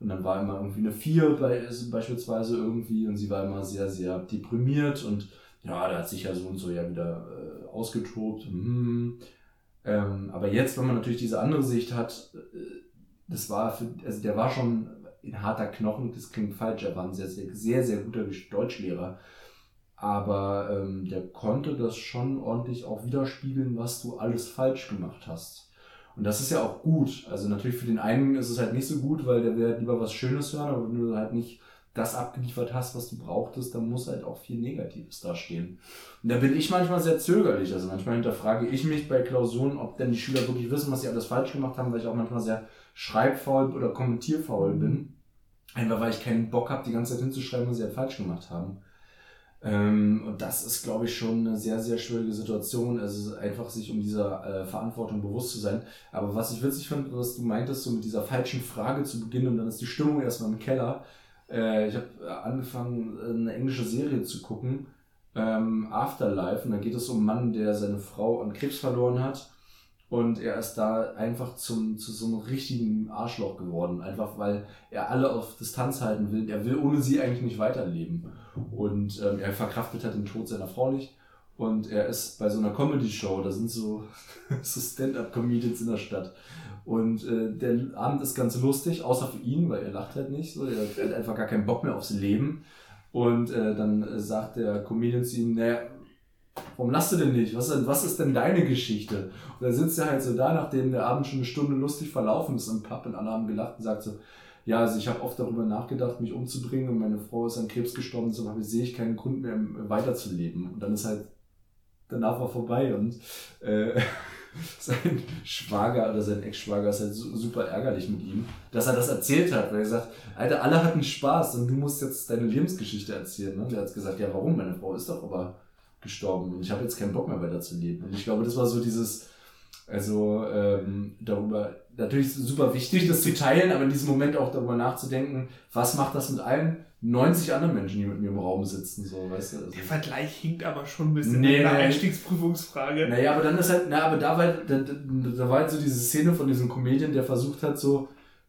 Und dann war immer irgendwie eine 4 bei, beispielsweise irgendwie und sie war immer sehr, sehr deprimiert und ja, da hat sich ja so und so ja wieder äh, ausgetobt. Mhm. Ähm, aber jetzt, wenn man natürlich diese andere Sicht hat, äh, das war für, also der war schon in harter Knochen, das klingt falsch, er war ein sehr, sehr, sehr, sehr guter Deutschlehrer. Aber ähm, der konnte das schon ordentlich auch widerspiegeln, was du alles falsch gemacht hast. Und das ist ja auch gut. Also natürlich für den einen ist es halt nicht so gut, weil der will lieber was Schönes hören, aber wenn du halt nicht das abgeliefert hast, was du brauchtest, dann muss halt auch viel Negatives dastehen. Und da bin ich manchmal sehr zögerlich. Also manchmal hinterfrage ich mich bei Klausuren, ob denn die Schüler wirklich wissen, was sie alles falsch gemacht haben, weil ich auch manchmal sehr schreibfaul oder kommentierfaul bin. Einfach weil ich keinen Bock habe, die ganze Zeit hinzuschreiben, was sie halt falsch gemacht haben. Ähm, und das ist, glaube ich, schon eine sehr, sehr schwierige Situation. Also einfach sich um dieser äh, Verantwortung bewusst zu sein. Aber was ich witzig finde, was du meintest, so mit dieser falschen Frage zu beginnen und dann ist die Stimmung erstmal im Keller. Äh, ich habe angefangen, eine englische Serie zu gucken. ähm, Afterlife. Und da geht es um einen Mann, der seine Frau an Krebs verloren hat. Und er ist da einfach zum, zu so einem richtigen Arschloch geworden. Einfach weil er alle auf Distanz halten will. Er will ohne sie eigentlich nicht weiterleben. Und ähm, er verkraftet halt den Tod seiner Frau nicht. Und er ist bei so einer Comedy-Show, da sind so, so Stand-up-Comedians in der Stadt. Und äh, der Abend ist ganz lustig, außer für ihn, weil er lacht halt nicht so. Er hat einfach gar keinen Bock mehr aufs Leben. Und äh, dann sagt der Comedian zu ihm, naja, warum lachst du denn nicht? Was, was ist denn deine Geschichte? Und dann sitzt er halt so da, nachdem der Abend schon eine Stunde lustig verlaufen ist im Pub und alle haben gelacht und sagt so, ja, also ich habe oft darüber nachgedacht, mich umzubringen und meine Frau ist an Krebs gestorben, so sehe ich keinen Grund mehr, weiterzuleben. Und dann ist halt danach war vorbei und äh, sein Schwager oder sein Ex-Schwager ist halt super ärgerlich mit ihm, dass er das erzählt hat, weil er sagt, Alter, alle hatten Spaß und du musst jetzt deine Lebensgeschichte erzählen. Ne? Und er hat gesagt, ja, warum? Meine Frau ist doch aber gestorben und ich habe jetzt keinen Bock mehr weiter zu leben. Und ich glaube, das war so dieses, also ähm, darüber, natürlich super wichtig, das zu teilen, aber in diesem Moment auch darüber nachzudenken, was macht das mit allen 90 anderen Menschen, die mit mir im Raum sitzen, so, weißt du? Also, Der Vergleich hinkt aber schon ein bisschen nee, in Einstiegsprüfungsfrage. Naja, aber dann ist halt, na, aber da war, da, da war halt so diese Szene von diesem Comedian, der versucht hat, so,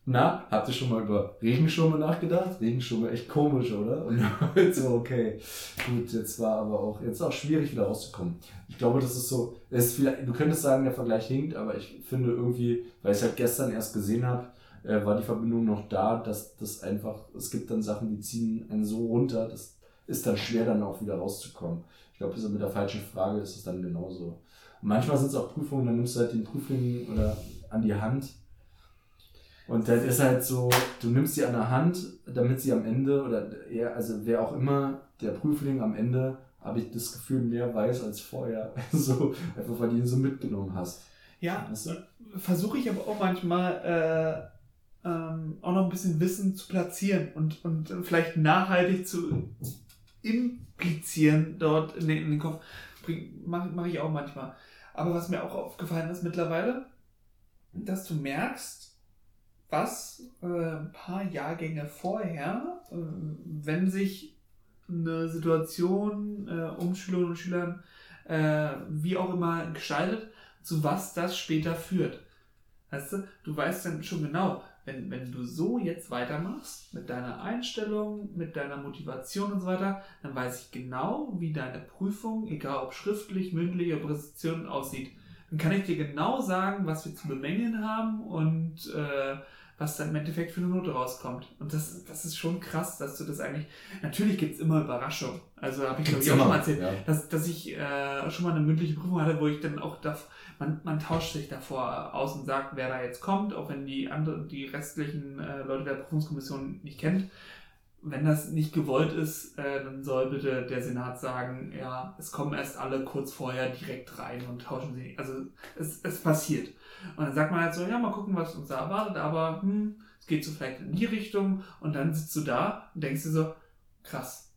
na, habt ihr schon mal über Regenschirme nachgedacht? Regenschirme echt komisch, oder? Und halt so, okay, gut, jetzt war aber auch, jetzt auch schwierig wieder rauszukommen. Ich glaube, das ist so, ist vielleicht, du könntest sagen, der Vergleich hinkt, aber ich finde irgendwie, weil ich es halt gestern erst gesehen habe, äh, war die Verbindung noch da, dass das einfach, es gibt dann Sachen, die ziehen einen so runter, das ist dann schwer, dann auch wieder rauszukommen. Ich glaube, mit der falschen Frage ist es dann genauso. Und manchmal sind es auch Prüfungen, dann nimmst du halt den Prüfling oder an die Hand. Und dann ist halt so, du nimmst sie an der Hand, damit sie am Ende, oder eher, also wer auch immer, der Prüfling am Ende, habe ich das Gefühl, mehr weiß als vorher. so, einfach weil du ihn so mitgenommen hast. Ja, weißt du? versuche ich aber auch manchmal, äh ähm, auch noch ein bisschen Wissen zu platzieren und, und vielleicht nachhaltig zu implizieren dort in den, in den Kopf. Mache mach ich auch manchmal. Aber was mir auch aufgefallen ist mittlerweile, dass du merkst, was äh, ein paar Jahrgänge vorher, äh, wenn sich eine Situation äh, um Schülerinnen und Schülern äh, wie auch immer gestaltet, zu was das später führt. Weißt du, du weißt dann schon genau, wenn, wenn du so jetzt weitermachst, mit deiner Einstellung, mit deiner Motivation und so weiter, dann weiß ich genau, wie deine Prüfung, egal ob schriftlich, mündlich oder Präsentation, aussieht. Dann kann ich dir genau sagen, was wir zu bemängeln haben und äh, was dann im Endeffekt für eine Note rauskommt. Und das, das ist schon krass, dass du das eigentlich. Natürlich gibt's immer Überraschungen. Also habe ich glaube ich auch schon mal erzählt, ja. dass, dass ich äh, schon mal eine mündliche Prüfung hatte, wo ich dann auch da, man, man tauscht sich davor aus und sagt, wer da jetzt kommt, auch wenn die andere, die restlichen äh, Leute der Prüfungskommission nicht kennt. Wenn das nicht gewollt ist, äh, dann soll bitte der Senat sagen, ja, es kommen erst alle kurz vorher direkt rein und tauschen sie. Also es, es passiert. Und dann sagt man halt so, ja, mal gucken, was uns da erwartet, aber hm, es geht so vielleicht in die Richtung und dann sitzt du da und denkst dir so, krass,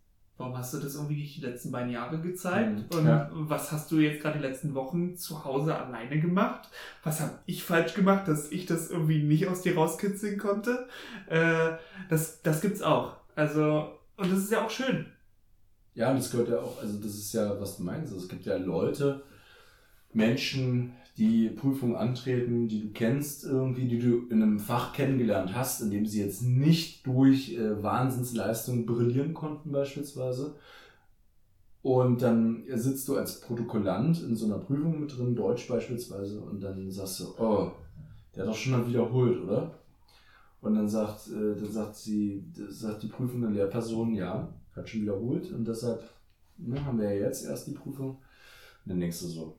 warum hast du das irgendwie nicht die letzten beiden Jahre gezeigt? Mhm, und ja. was hast du jetzt gerade die letzten Wochen zu Hause alleine gemacht? Was habe ich falsch gemacht, dass ich das irgendwie nicht aus dir rauskitzeln konnte? Äh, das, das gibt's auch. Also, und das ist ja auch schön. Ja, und das gehört ja auch, also das ist ja, was du meinst. Es gibt ja Leute, Menschen, die Prüfung antreten, die du kennst, irgendwie, die du in einem Fach kennengelernt hast, in dem sie jetzt nicht durch äh, Wahnsinnsleistungen brillieren konnten, beispielsweise. Und dann sitzt du als Protokollant in so einer Prüfung mit drin, Deutsch beispielsweise, und dann sagst du, oh, der hat doch schon mal wiederholt, oder? Und dann sagt, äh, dann sagt sie, sagt die prüfende Lehrperson, ja, hat schon wiederholt und deshalb ne, haben wir ja jetzt erst die Prüfung. Und dann denkst du so,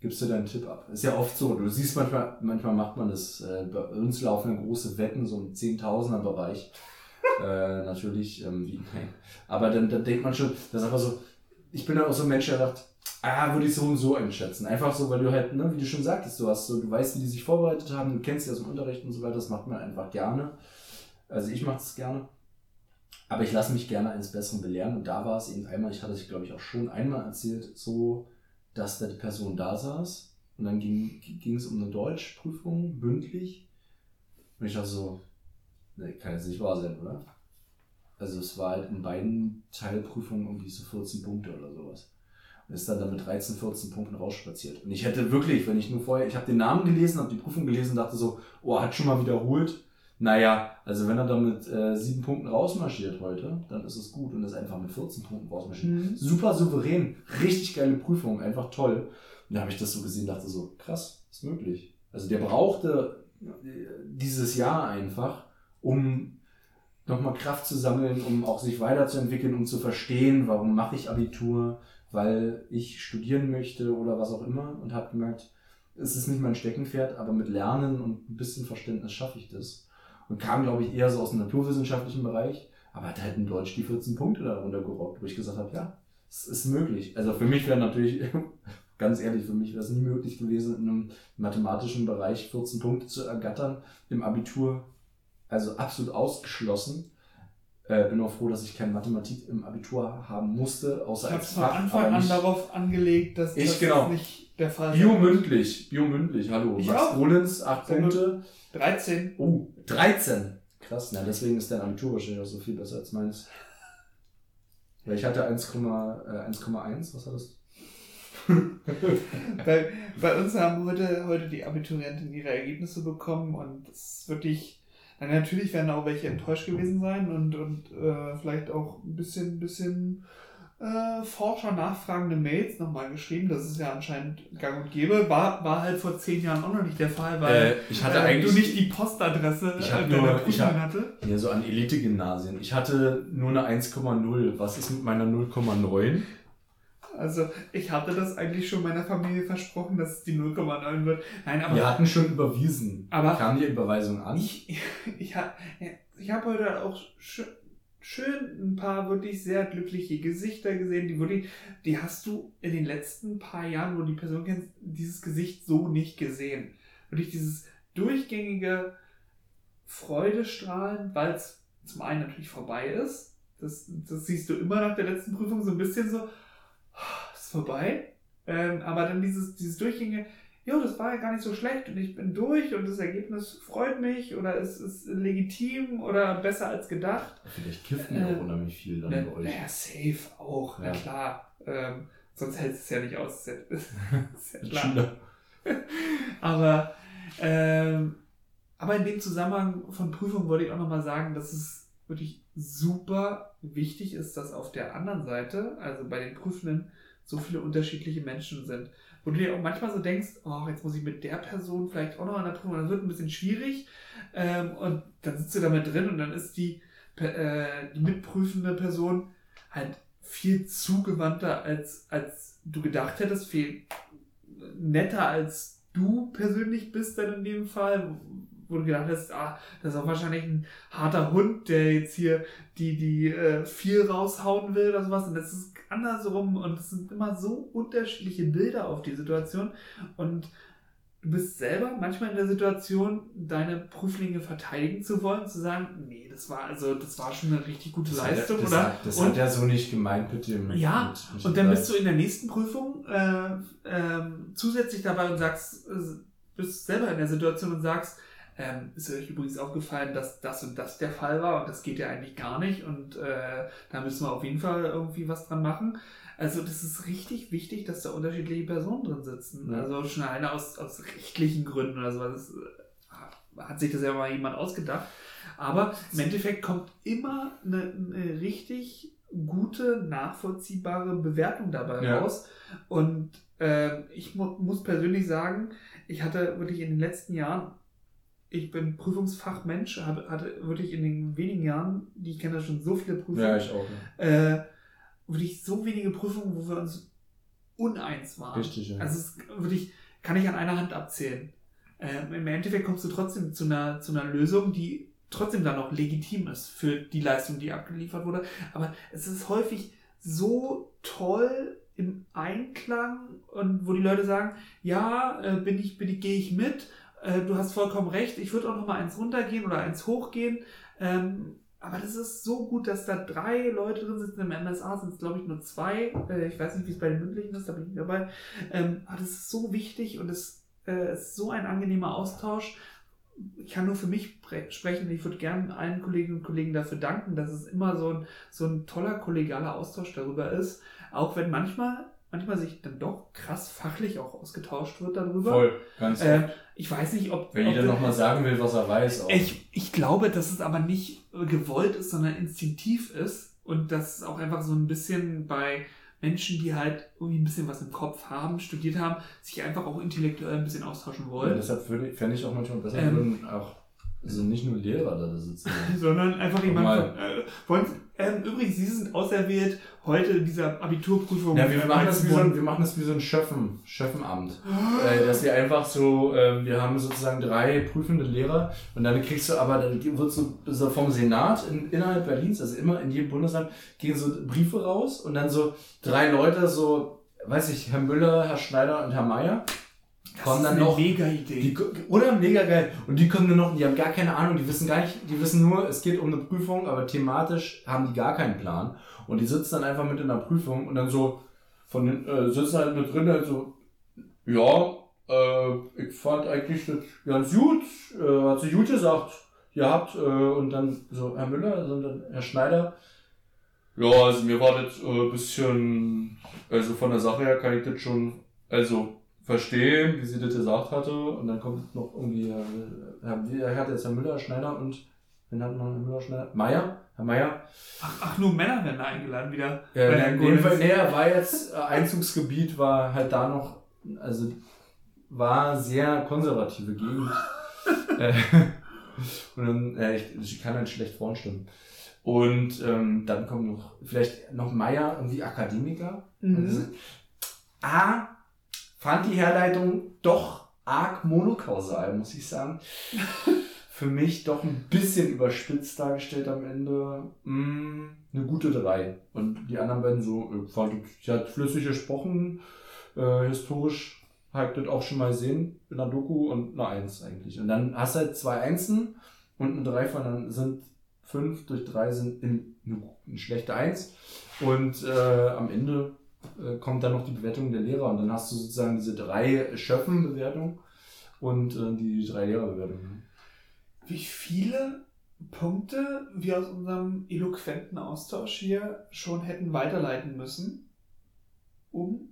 gibst du deinen Tipp ab. Ist ja oft so. Du siehst manchmal, manchmal macht man das. Äh, bei uns laufen große Wetten, so im Zehntausender Bereich. äh, natürlich, ähm, wie, nein. Aber dann, dann denkt man schon, das ist einfach so, ich bin dann auch so ein Mensch, der sagt, ah, würde ich so und so einschätzen. Einfach so, weil du halt, ne, wie du schon sagtest, du hast so, du weißt, wie die sich vorbereitet haben, du kennst sie aus dem Unterricht und so weiter, das macht man einfach gerne. Also ich mache das gerne. Aber ich lasse mich gerne eines Besseren belehren und da war es eben einmal, ich hatte es glaube ich auch schon einmal erzählt, so, dass da die Person da saß und dann ging, es um eine Deutschprüfung, bündlich. Und ich dachte so, ne, kann jetzt nicht wahr sein, oder? Also es war halt in beiden Teilprüfungen irgendwie so 14 Punkte oder sowas. Und ist dann, dann mit 13, 14 Punkten rausspaziert. Und ich hätte wirklich, wenn ich nur vorher, ich habe den Namen gelesen, habe die Prüfung gelesen, dachte so, oh, hat schon mal wiederholt. Naja, also wenn er da mit äh, sieben Punkten rausmarschiert heute, dann ist es gut und ist einfach mit 14 Punkten rausmarschiert. Mhm. Super souverän, richtig geile Prüfung, einfach toll. Und da habe ich das so gesehen, dachte so, krass, ist möglich. Also der brauchte äh, dieses Jahr einfach, um nochmal Kraft zu sammeln, um auch sich weiterzuentwickeln, um zu verstehen, warum mache ich Abitur, weil ich studieren möchte oder was auch immer und habe gemerkt, es ist nicht mein Steckenpferd, aber mit Lernen und ein bisschen Verständnis schaffe ich das und kam, glaube ich, eher so aus dem naturwissenschaftlichen Bereich, aber hat halt in Deutsch die 14 Punkte darunter gerockt, wo ich gesagt habe, ja, es ist möglich. Also für mich wäre natürlich, ganz ehrlich, für mich wäre es nie möglich gewesen, in einem mathematischen Bereich 14 Punkte zu ergattern, im Abitur, also absolut ausgeschlossen. Äh, bin auch froh, dass ich keine Mathematik im Abitur haben musste, außer Ich habe als von Fach. Anfang an darauf angelegt, dass Ich, das genau. nicht der Fall Biomündlich, biomündlich, hallo. Ich Max. Rollins, 8 Sehr gut. Punkte. 13. Oh, 13. Krass, na deswegen ist dein Abitur wahrscheinlich auch so viel besser als meins. Weil ich hatte 1,1, äh, 1,1, was hattest bei, bei uns haben heute, heute die Abiturienten ihre Ergebnisse bekommen und es ist wirklich, na, natürlich werden auch welche enttäuscht gewesen sein und, und äh, vielleicht auch ein bisschen, bisschen äh, Forscher nachfragende Mails nochmal geschrieben. Das ist ja anscheinend gang und gäbe. War, war halt vor zehn Jahren auch noch nicht der Fall, weil Äh, ich hatte äh, eigentlich- du nicht die Postadresse Ich hab äh, nur- deiner ich hab- hatte. Ja, so an Elite-Gymnasien. Ich hatte nur eine 1,0. Was ist mit meiner 0,9? Also ich hatte das eigentlich schon meiner Familie versprochen, dass es die 0,9 wird. Nein, aber Wir hatten schon überwiesen. Aber- Kam die Überweisung an? Ich, ich, ich habe heute auch schön, schön ein paar wirklich sehr glückliche Gesichter gesehen, die wirklich, die hast du in den letzten paar Jahren, wo du die Person kennst, dieses Gesicht so nicht gesehen. Wirklich dieses durchgängige Freudestrahlen, weil es zum einen natürlich vorbei ist. Das, das siehst du immer nach der letzten Prüfung so ein bisschen so, "Ah, ist vorbei. Ähm, aber dann dieses, dieses durchgängige, jo, das war ja gar nicht so schlecht und ich bin durch und das Ergebnis freut mich oder es ist legitim oder besser als gedacht. Vielleicht kifft mir Äh, auch unheimlich viel dann Na, bei euch. naja, safe auch, na Ja. klar. Ähm, sonst hältst du es ja nicht aus. Ist ja, ja klar. Aber, ähm, aber in dem Zusammenhang von Prüfungen wollte ich auch nochmal sagen, dass es wirklich super wichtig ist, dass auf der anderen Seite, also bei den Prüfenden, so viele unterschiedliche Menschen sind. Wo du dir auch manchmal so denkst, oh, jetzt muss ich mit der Person vielleicht auch noch an der Prüfung, das wird ein bisschen schwierig. Ähm, und dann sitzt du da mit drin und dann ist die, äh, die mitprüfende Person halt viel zugewandter, als, als du gedacht hättest, viel netter als du persönlich bist dann in dem Fall, wo du gedacht hast, ah, das ist auch wahrscheinlich ein harter Hund, der jetzt hier die, die äh, viel raushauen will oder sowas. Und das ist andersrum und es sind immer so unterschiedliche Bilder auf die Situation. Und du bist selber manchmal in der Situation, deine Prüflinge verteidigen zu wollen, zu sagen, nee, das war also, das war schon eine richtig gute Das, hat, Leistung, das, oder? hat, das und, hat er so nicht gemeint mit dem. Ja, mit, mit und dann bist du in der nächsten Prüfung äh, ähm, zusätzlich dabei und sagst, äh, bist selber in der Situation und sagst, ähm, ist euch übrigens aufgefallen, dass das und das der Fall war und das geht ja eigentlich gar nicht und äh, da müssen wir auf jeden Fall irgendwie was dran machen. Also das ist richtig wichtig, dass da unterschiedliche Personen drin sitzen. Ja. Also schon alleine aus, aus rechtlichen Gründen oder sowas. Das, äh, hat sich das ja mal jemand ausgedacht. Aber im Endeffekt kommt immer eine, eine richtig gute, nachvollziehbare Bewertung dabei Ja. raus. Und ähm, ich mu muss persönlich sagen, ich hatte wirklich in den letzten Jahren, ich bin Prüfungsfachmensch, habe, hatte wirklich in den wenigen Jahren, die ich kenne, schon so viele Prüfungen, Ja, ich auch. Ja. äh, wirklich so wenige Prüfungen, wo wir uns uneins waren. Richtig, ja. Also es wirklich, kann ich an einer Hand abzählen. Ähm, Im Endeffekt kommst du trotzdem zu einer, zu einer Lösung, die trotzdem dann noch legitim ist für die Leistung, die abgeliefert wurde. Aber es ist häufig so toll im Einklang und wo die Leute sagen, ja, äh, bin ich, bin ich, gehe ich mit, äh, du hast vollkommen recht, ich würde auch noch mal eins runtergehen oder eins hochgehen. Ähm, aber das ist so gut, dass da drei Leute drin sitzen. Im MSA sind es, glaube ich, nur zwei. Äh, ich weiß nicht, wie es bei den mündlichen ist, da bin ich nicht dabei. Ähm, aber das ist so wichtig und es äh, ist so ein angenehmer Austausch, ich kann nur für mich sprechen. Ich würde gerne allen Kolleginnen und Kollegen dafür danken, dass es immer so ein, so ein toller kollegialer Austausch darüber ist. Auch wenn manchmal, manchmal sich dann doch krass fachlich auch ausgetauscht wird darüber. Voll, ganz äh, Ich weiß nicht, ob. Wenn ob jeder nochmal sagen will, was er weiß. Auch. Ich, ich glaube, dass es aber nicht gewollt ist, sondern instinktiv ist. Und dass es auch einfach so ein bisschen bei Menschen, die halt irgendwie ein bisschen was im Kopf haben, studiert haben, sich einfach auch intellektuell ein bisschen austauschen wollen. Ja, deshalb fände ich auch manchmal besser, ähm, würden auch also nicht nur Lehrer da sitzen. sondern einfach jemand von, äh, von ähm, übrigens, Sie sind auserwählt heute in dieser Abiturprüfung. Ja, wir, machen das wie so ein, wir machen das wie so ein Schöffen, Schöffenamt. Oh. Äh, dass wir einfach so, äh, wir haben sozusagen drei prüfende Lehrer und dann kriegst du aber, dann wird so, so vom Senat in, innerhalb Berlins, also immer in jedem Bundesland, gehen so Briefe raus und dann so drei Leute, so, weiß ich, Herr Müller, Herr Schneider und Herr Meier kommen dann noch. Mega Idee. Die, oder mega geil. Und die kommen dann noch, die haben gar keine Ahnung, die wissen gar nicht, die wissen nur, es geht um eine Prüfung, aber thematisch haben die gar keinen Plan. Und die sitzen dann einfach mit in der Prüfung und dann so von den, äh, sitzen halt mit drin, halt so, ja, äh, ich fand eigentlich das ganz gut, äh, hat sie gut gesagt, ihr habt, äh, und dann so Herr Müller, also dann Herr Schneider, ja, also mir war das äh, bisschen, also von der Sache her kann ich das schon, also verstehen, wie sie das gesagt hatte. Und dann kommt noch irgendwie, äh, er hat jetzt Herr Müller, Schneider und wen hat man Herr Müller, Schneider? Meier? Herr Meier. Ach, ach, nur Männer werden da eingeladen wieder. Ja, in dem Fall, nee, war jetzt, äh, Einzugsgebiet war halt da noch, also war sehr konservative Gegend. Äh, und dann, äh, ich, ich kann halt schlecht vorstellen. Und ähm, dann kommt noch, vielleicht noch Meier, irgendwie Akademiker. Mhm. Also, A, fand die Herleitung doch arg monokausal, muss ich sagen. Für mich doch ein bisschen überspitzt dargestellt am Ende. Mm, eine gute 3. Und die anderen beiden so, äh, sie hat flüssig gesprochen, äh, historisch halt das auch schon mal sehen in der Doku und eine 1 eigentlich. Und dann hast du halt zwei Einsen und eine 3 von dann sind 5 durch 3 sind in, eine, eine schlechte 1. Und äh, am Ende äh, kommt dann noch die Bewertung der Lehrer und dann hast du sozusagen diese drei Schöffen-Bewertungen und äh, die drei Lehrerbewertungen. Wie viele Punkte wir aus unserem eloquenten Austausch hier schon hätten weiterleiten müssen, um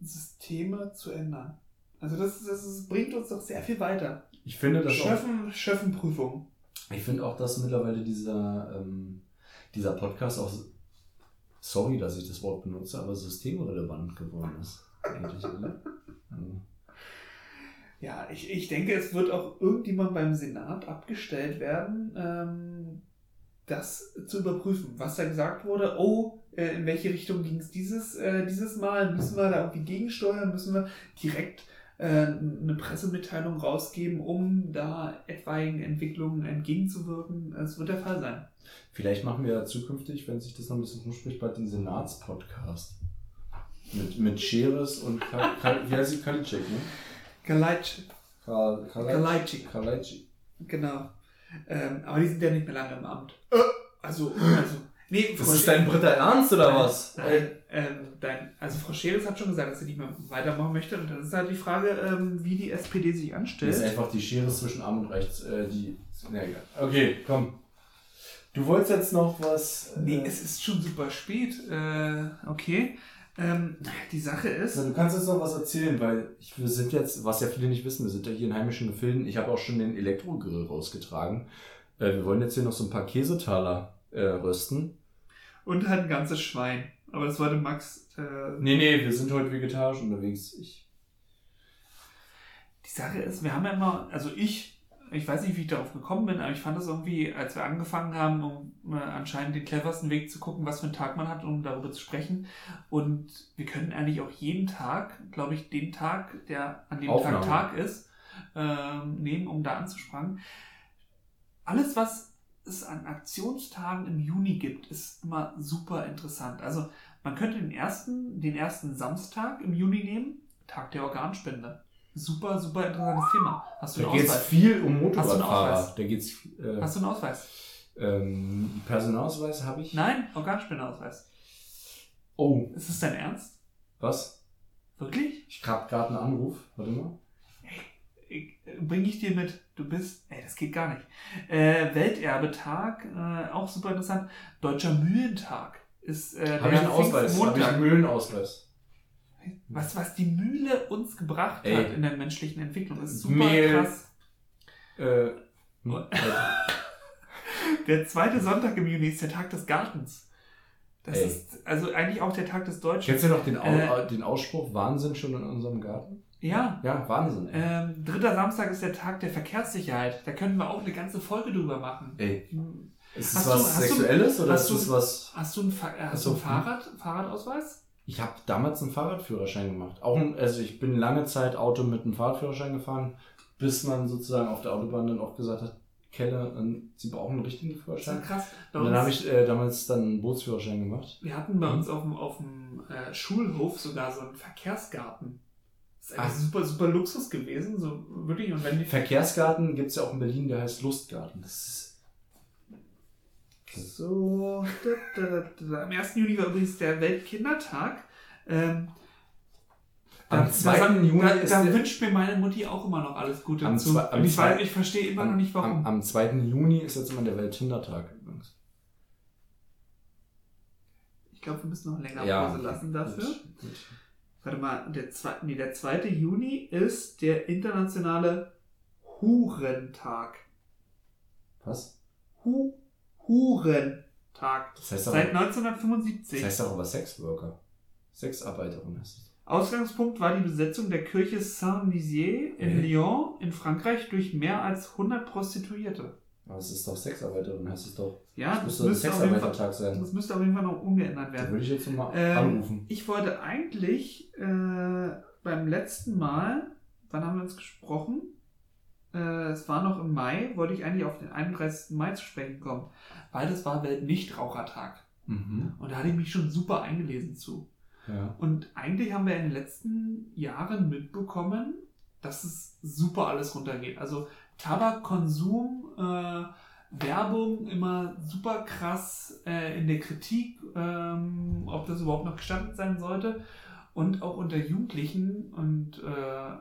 Systeme zu ändern. Also das, das, das bringt uns doch sehr viel weiter. Ich finde das Schöffen, auch, Schöffenprüfung. Ich finde auch, dass mittlerweile dieser, ähm, dieser Podcast auch sorry, dass ich das Wort benutze, aber systemrelevant geworden ist. Eigentlich, oder? Ja, ich, ich denke, es wird auch irgendjemand beim Senat abgestellt werden, ähm, das zu überprüfen, was da gesagt wurde. Oh, äh, in welche Richtung ging es dieses, äh, dieses Mal? Müssen wir da irgendwie gegensteuern? Müssen wir direkt äh, eine Pressemitteilung rausgeben, um da etwaigen Entwicklungen entgegenzuwirken? Es wird der Fall sein. Vielleicht machen wir ja zukünftig, wenn sich das noch ein bisschen rumspricht, bald den Senatspodcast. Mit, mit Scheres und Kal, Kal, wie heißt sie? Kalicek, ne? Kalajczyk. Kal, Kalajczyk. Kalajczyk. Genau. Ähm, aber die sind ja nicht mehr lange im Amt. Äh, also, also. Nee, das ist dein Britta Ernst oder nein, was? Nein, ähm, dein, also Frau Scheres hat schon gesagt, dass sie nicht mehr weitermachen möchte. Und dann ist halt die Frage, ähm, wie die SPD sich anstellt. Das ist einfach die Schere zwischen Arm und Rechts. Äh, die, na egal. Okay, komm. Du wolltest jetzt noch was. Äh nee, es ist schon super spät. Äh, okay. Ähm, die Sache ist. Na, du kannst jetzt noch was erzählen, weil ich, wir sind jetzt, was ja viele nicht wissen, wir sind ja hier in heimischen Gefilden. Ich habe auch schon den Elektrogrill rausgetragen. Äh, wir wollen jetzt hier noch so ein paar Käsetaler äh, rösten. Und halt ein ganzes Schwein. Aber das wollte Max. Äh, nee, nee, wir sind heute vegetarisch unterwegs. Ich. Die Sache ist, wir haben ja immer, also ich ich weiß nicht, wie ich darauf gekommen bin, aber ich fand es irgendwie, als wir angefangen haben, um äh, anscheinend den cleversten Weg zu gucken, was für einen Tag man hat, um darüber zu sprechen. Und wir können eigentlich auch jeden Tag, glaube ich, den Tag, der an dem Aufnahme. Tag Tag ist, äh, nehmen, um da anzusprechen. Alles, was es an Aktionstagen im Juni gibt, ist immer super interessant. Also man könnte den ersten, den ersten Samstag im Juni nehmen, Tag der Organspende super, super interessantes Thema. Hast du da geht es viel um Motorradfahrer. Da geht's, äh, Hast du einen Ausweis? Ähm, Personalausweis habe ich. Nein, Organspendeausweis. Oh. Ist das dein Ernst? Was? Wirklich? Ich habe gerade einen Anruf. Warte mal. Hey, bringe ich dir mit. Du bist, ey, das geht gar nicht. Äh, Welterbetag, äh, auch super interessant. Deutscher Mühlentag ist äh, Habe ich einen Ausweis? Habe ich einen Mühlenausweis? Was, was die Mühle uns gebracht Ey. hat in der menschlichen Entwicklung, ist super Mehl. krass. Äh, Der zweite Sonntag im Juni ist der Tag des Gartens. Das Ey. ist also eigentlich auch der Tag des Deutschen. Kennst du noch den, Au Äh. den Ausspruch Wahnsinn schon in unserem Garten? Ja. Ja, Wahnsinn. Ähm, dritter Samstag ist der Tag der Verkehrssicherheit. Da können wir auch eine ganze Folge drüber machen. Ey, ist das Hast du- was du- Sexuelles oder hast ist du- das was... Hast du ein, Fa äh, hast du ein Fahrrad, Fahrradausweis? Ich habe damals einen Fahrradführerschein gemacht. Auch ein, also ich bin lange Zeit Auto mit einem Fahrradführerschein gefahren, bis man sozusagen auf der Autobahn dann auch gesagt hat, Keller, Sie brauchen einen richtigen Das Führerschein. ja krass. Bei Und dann habe ich äh, damals dann einen Bootsführerschein gemacht. Wir hatten bei uns auf dem, auf dem äh, Schulhof sogar so einen Verkehrsgarten. Das ist einfach Ah. super, super Luxus gewesen. So wirklich. Und wenn die Verkehrsgarten gibt es ja auch in Berlin, der heißt Lustgarten. Das ist So. Da, da, da. Am 1. Juni war übrigens der Weltkindertag. Ähm, Am da- 2. da, Juni da, ist da der- wünscht mir meine Mutti auch immer noch alles Gute Am zu. zwei- am ich, weiß, ich verstehe immer noch nicht, warum. Am, am 2. Juni ist jetzt immer der Welthindertag übrigens. ich glaube, wir müssen noch länger Ja. Pause lassen dafür. Gut, gut. Warte mal, der, zwei, nee, der 2. Juni ist der internationale Hurentag. Was? Hu Hurentag. Das heißt Seit aber, 1975. das heißt auch aber Sexworker. Sexarbeiterin heißt es. Ausgangspunkt war die Besetzung der Kirche Saint-Nizier in Mhm. Lyon in Frankreich durch mehr als 100 Prostituierte. Aber es ist doch Sexarbeiterin, heißt es doch. Ja, das das müsste ein müsste, auf jeden Fall, Sexarbeitertag sein. das müsste auf jeden Fall noch umgeändert Da werden. würde ich jetzt nochmal Ähm, anrufen. Ich wollte eigentlich äh, beim letzten Mal, wann haben wir uns gesprochen? Äh, es war noch im Mai, wollte ich eigentlich auf den 31. Mai zu sprechen kommen, weil das war Weltnichtrauchertag. Mhm. Und da hatte ich mich schon super eingelesen zu. Ja. Und eigentlich haben wir in den letzten Jahren mitbekommen, dass es super alles runtergeht. Also Tabakkonsum, äh, Werbung immer super krass äh, in der Kritik, ähm, ob das überhaupt noch gestattet sein sollte. Und auch unter Jugendlichen und äh,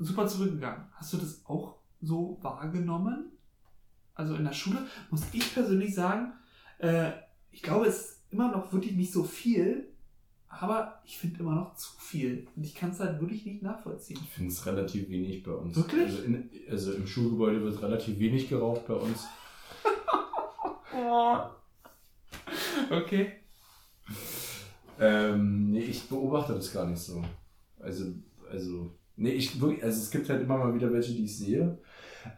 super zurückgegangen. Hast du das auch so wahrgenommen? Also in der Schule muss ich persönlich sagen, äh, ich glaube, es ist immer noch wirklich nicht so viel, aber ich finde immer noch zu viel. Und ich kann es halt wirklich nicht nachvollziehen. Ich finde es relativ wenig bei uns. Wirklich? Also, in, also im Schulgebäude wird relativ wenig geraucht bei uns. Okay. Ähm, nee, ich beobachte das gar nicht so. Also, also, nee, ich wirklich, also es gibt halt immer mal wieder welche, die ich sehe,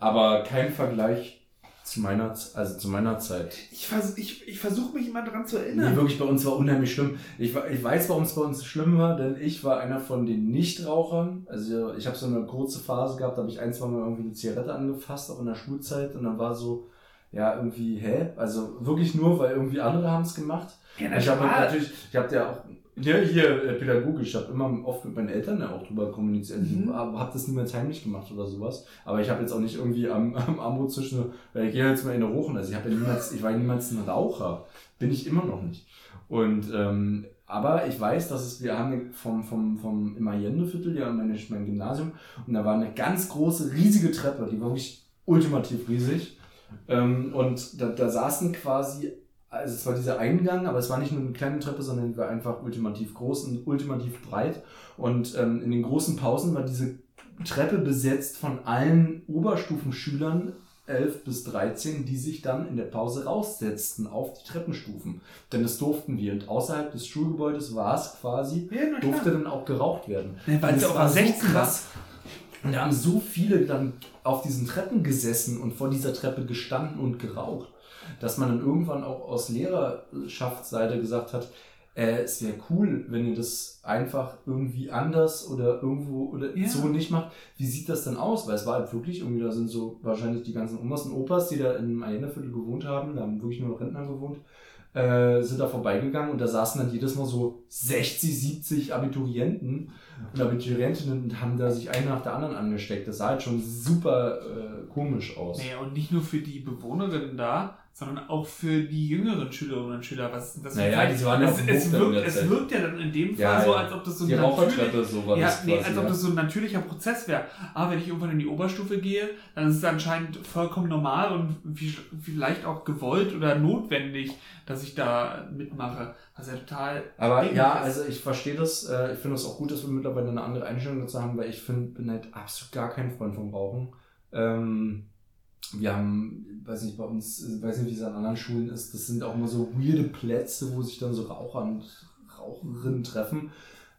aber kein Vergleich zu meiner, also zu meiner Zeit. Ich, vers ich, ich versuche mich immer daran zu Nee, erinnern. wirklich, bei uns war unheimlich schlimm. Ich, ich weiß, warum es bei uns schlimm war, denn ich war einer von den Nichtrauchern. Also ich habe so eine kurze Phase gehabt, da habe ich ein, zwei Mal irgendwie eine Zigarette angefasst, auch in der Schulzeit. Und dann war so, ja, irgendwie, hä? Also wirklich nur, weil irgendwie andere haben es gemacht. ja, Ich habe klar. natürlich, ich habe ja auch, ja, hier äh, pädagogisch, ich habe immer oft mit meinen Eltern ja auch drüber kommuniziert. Mhm. Habe hab das niemals heimlich gemacht oder sowas. Aber ich habe jetzt auch nicht irgendwie am, am Armut zwischen, äh, ich gehe jetzt mal in eine Rochen. Also ich habe ja niemals, ich war ja niemals ein Raucher. Bin ich immer noch nicht. Und, ähm, aber ich weiß, dass es, wir haben vom, vom, vom im Allende-Viertel, ja, meine, mein Gymnasium, und da war eine ganz große, riesige Treppe, die war wirklich ultimativ riesig. Ähm, und da, da saßen quasi, also es war dieser Eingang, aber es war nicht nur eine kleine Treppe, sondern die war einfach ultimativ groß und ultimativ breit. Und ähm, in den großen Pausen war diese Treppe besetzt von allen Oberstufenschülern 11 bis 13, die sich dann in der Pause raussetzten auf die Treppenstufen. Denn das durften wir. Und außerhalb des Schulgebäudes war es quasi, Ja, durfte dann auch geraucht werden. Ja, weil es auch war ab so 16 krass. Und da haben so viele dann auf diesen Treppen gesessen und vor dieser Treppe gestanden und geraucht, dass man dann irgendwann auch aus Lehrerschaftsseite gesagt hat, äh, es wäre cool, wenn ihr das einfach irgendwie anders oder irgendwo oder Ja. so nicht macht. Wie sieht das denn aus? Weil es war halt wirklich irgendwie, da sind so wahrscheinlich die ganzen Omas und Opas, die da im Allendeviertel gewohnt haben, da haben wirklich nur noch Rentner gewohnt, äh, sind da vorbeigegangen und da saßen dann jedes Mal so 60, 70 Abiturienten und Abiturientinnen und haben da sich einen nach der anderen angesteckt. Das sah halt schon super äh, komisch aus. Nee, und nicht nur für die Bewohnerinnen da, sondern auch für die jüngeren Schülerinnen und Schüler. Was das naja, die waren es, es, wirkt, es wirkt ja dann in dem Fall ja, so, als ob das so ein natürlich, so ja, nee, quasi, als ob das so ein natürlicher Prozess wäre. Aber wenn ich irgendwann in die Oberstufe gehe, dann ist es anscheinend vollkommen normal und vielleicht auch gewollt oder notwendig, dass ich da mitmache. Was ja total. Aber ja, ist. also ich verstehe das. Äh, ich finde es auch gut, dass wir mittlerweile eine andere Einstellung dazu haben, weil ich find, bin halt absolut gar kein Freund vom Rauchen. Ähm, wir haben, weiß nicht, bei uns, weiß nicht, wie es an anderen Schulen ist, das sind auch immer so weirde Plätze, wo sich dann so Raucher und Raucherinnen treffen.